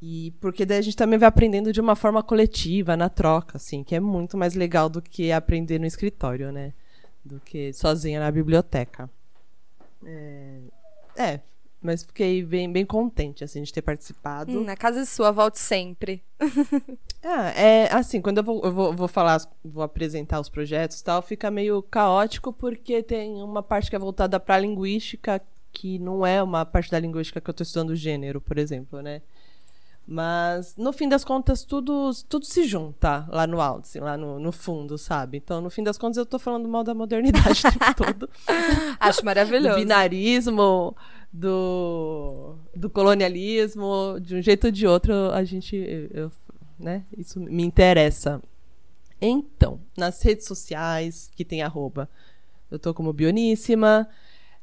E porque daí a gente também vai aprendendo de uma forma coletiva, na troca, assim, que é muito mais legal do que aprender no escritório, né? Do que sozinha na biblioteca. É, é mas fiquei bem, bem contente, assim, de ter participado. Hum, a casa é sua, volte sempre. ah, é, assim, quando eu vou, eu vou, vou falar, vou apresentar os projetos e tal, fica meio caótico, porque tem uma parte que é voltada pra linguística, que não é uma parte da linguística que eu tô estudando gênero, por exemplo, né? Mas, no fim das contas, tudo, tudo se junta lá no alto, assim, lá no, no fundo, sabe? Então, no fim das contas, eu tô falando mal da modernidade o tempo todo. Acho maravilhoso. Do binarismo, do, do colonialismo, de um jeito ou de outro, a gente. Eu, né? Isso me interessa. Então, nas redes sociais, que tem arroba, eu tô como Bioníssima.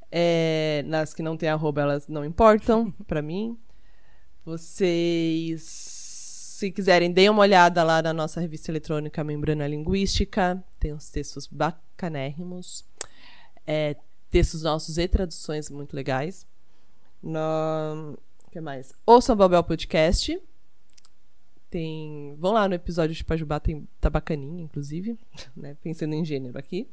É, nas que não tem arroba, elas não importam para mim. Vocês, se quiserem, deem uma olhada lá na nossa revista eletrônica Membrana Linguística. Tem uns textos bacanérrimos. É, textos nossos e traduções muito legais. No... que mais? Ouçam o Babel Podcast. Tem. Vão lá no episódio de Pajubá, tem tá bacaninha, inclusive, né? Pensando em gênero aqui.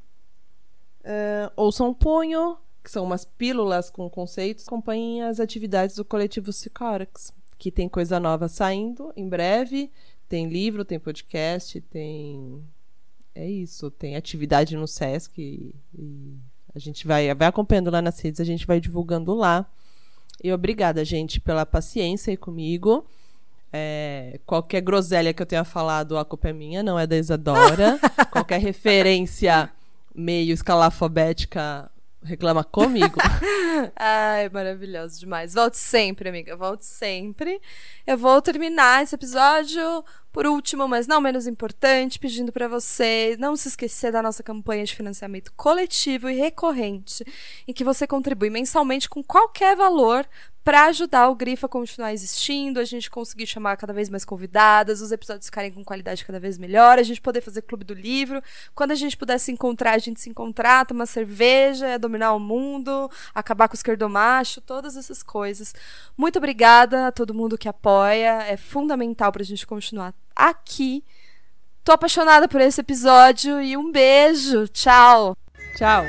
Uh, ouçam Punho, que são umas pílulas com conceitos. Acompanhem as atividades do coletivo Cicorax que tem coisa nova saindo em breve. Tem livro, tem podcast, tem. É isso, tem atividade no Sesc. E, e a gente vai, vai acompanhando lá nas redes, a gente vai divulgando lá. E obrigada, gente, pela paciência aí comigo. É, qualquer groselha que eu tenha falado, a culpa é minha, não é da Isadora. qualquer referência meio escalafobética, reclama comigo. Ai, maravilhoso demais. Volte sempre, amiga. Volte sempre. Eu vou terminar esse episódio Por último, mas não menos importante, pedindo para você não se esquecer da nossa campanha de financiamento coletivo e recorrente, em que você contribui mensalmente com qualquer valor para ajudar o Grifo a continuar existindo, a gente conseguir chamar cada vez mais convidadas, os episódios ficarem com qualidade cada vez melhor, a gente poder fazer clube do livro. Quando a gente puder se encontrar, a gente se encontrar, tomar cerveja, dominar o mundo, acabar com o esquerdomacho, todas essas coisas. Muito obrigada a todo mundo que apoia, é fundamental para a gente continuar aqui. Tô apaixonada por esse episódio e um beijo. Tchau. Tchau.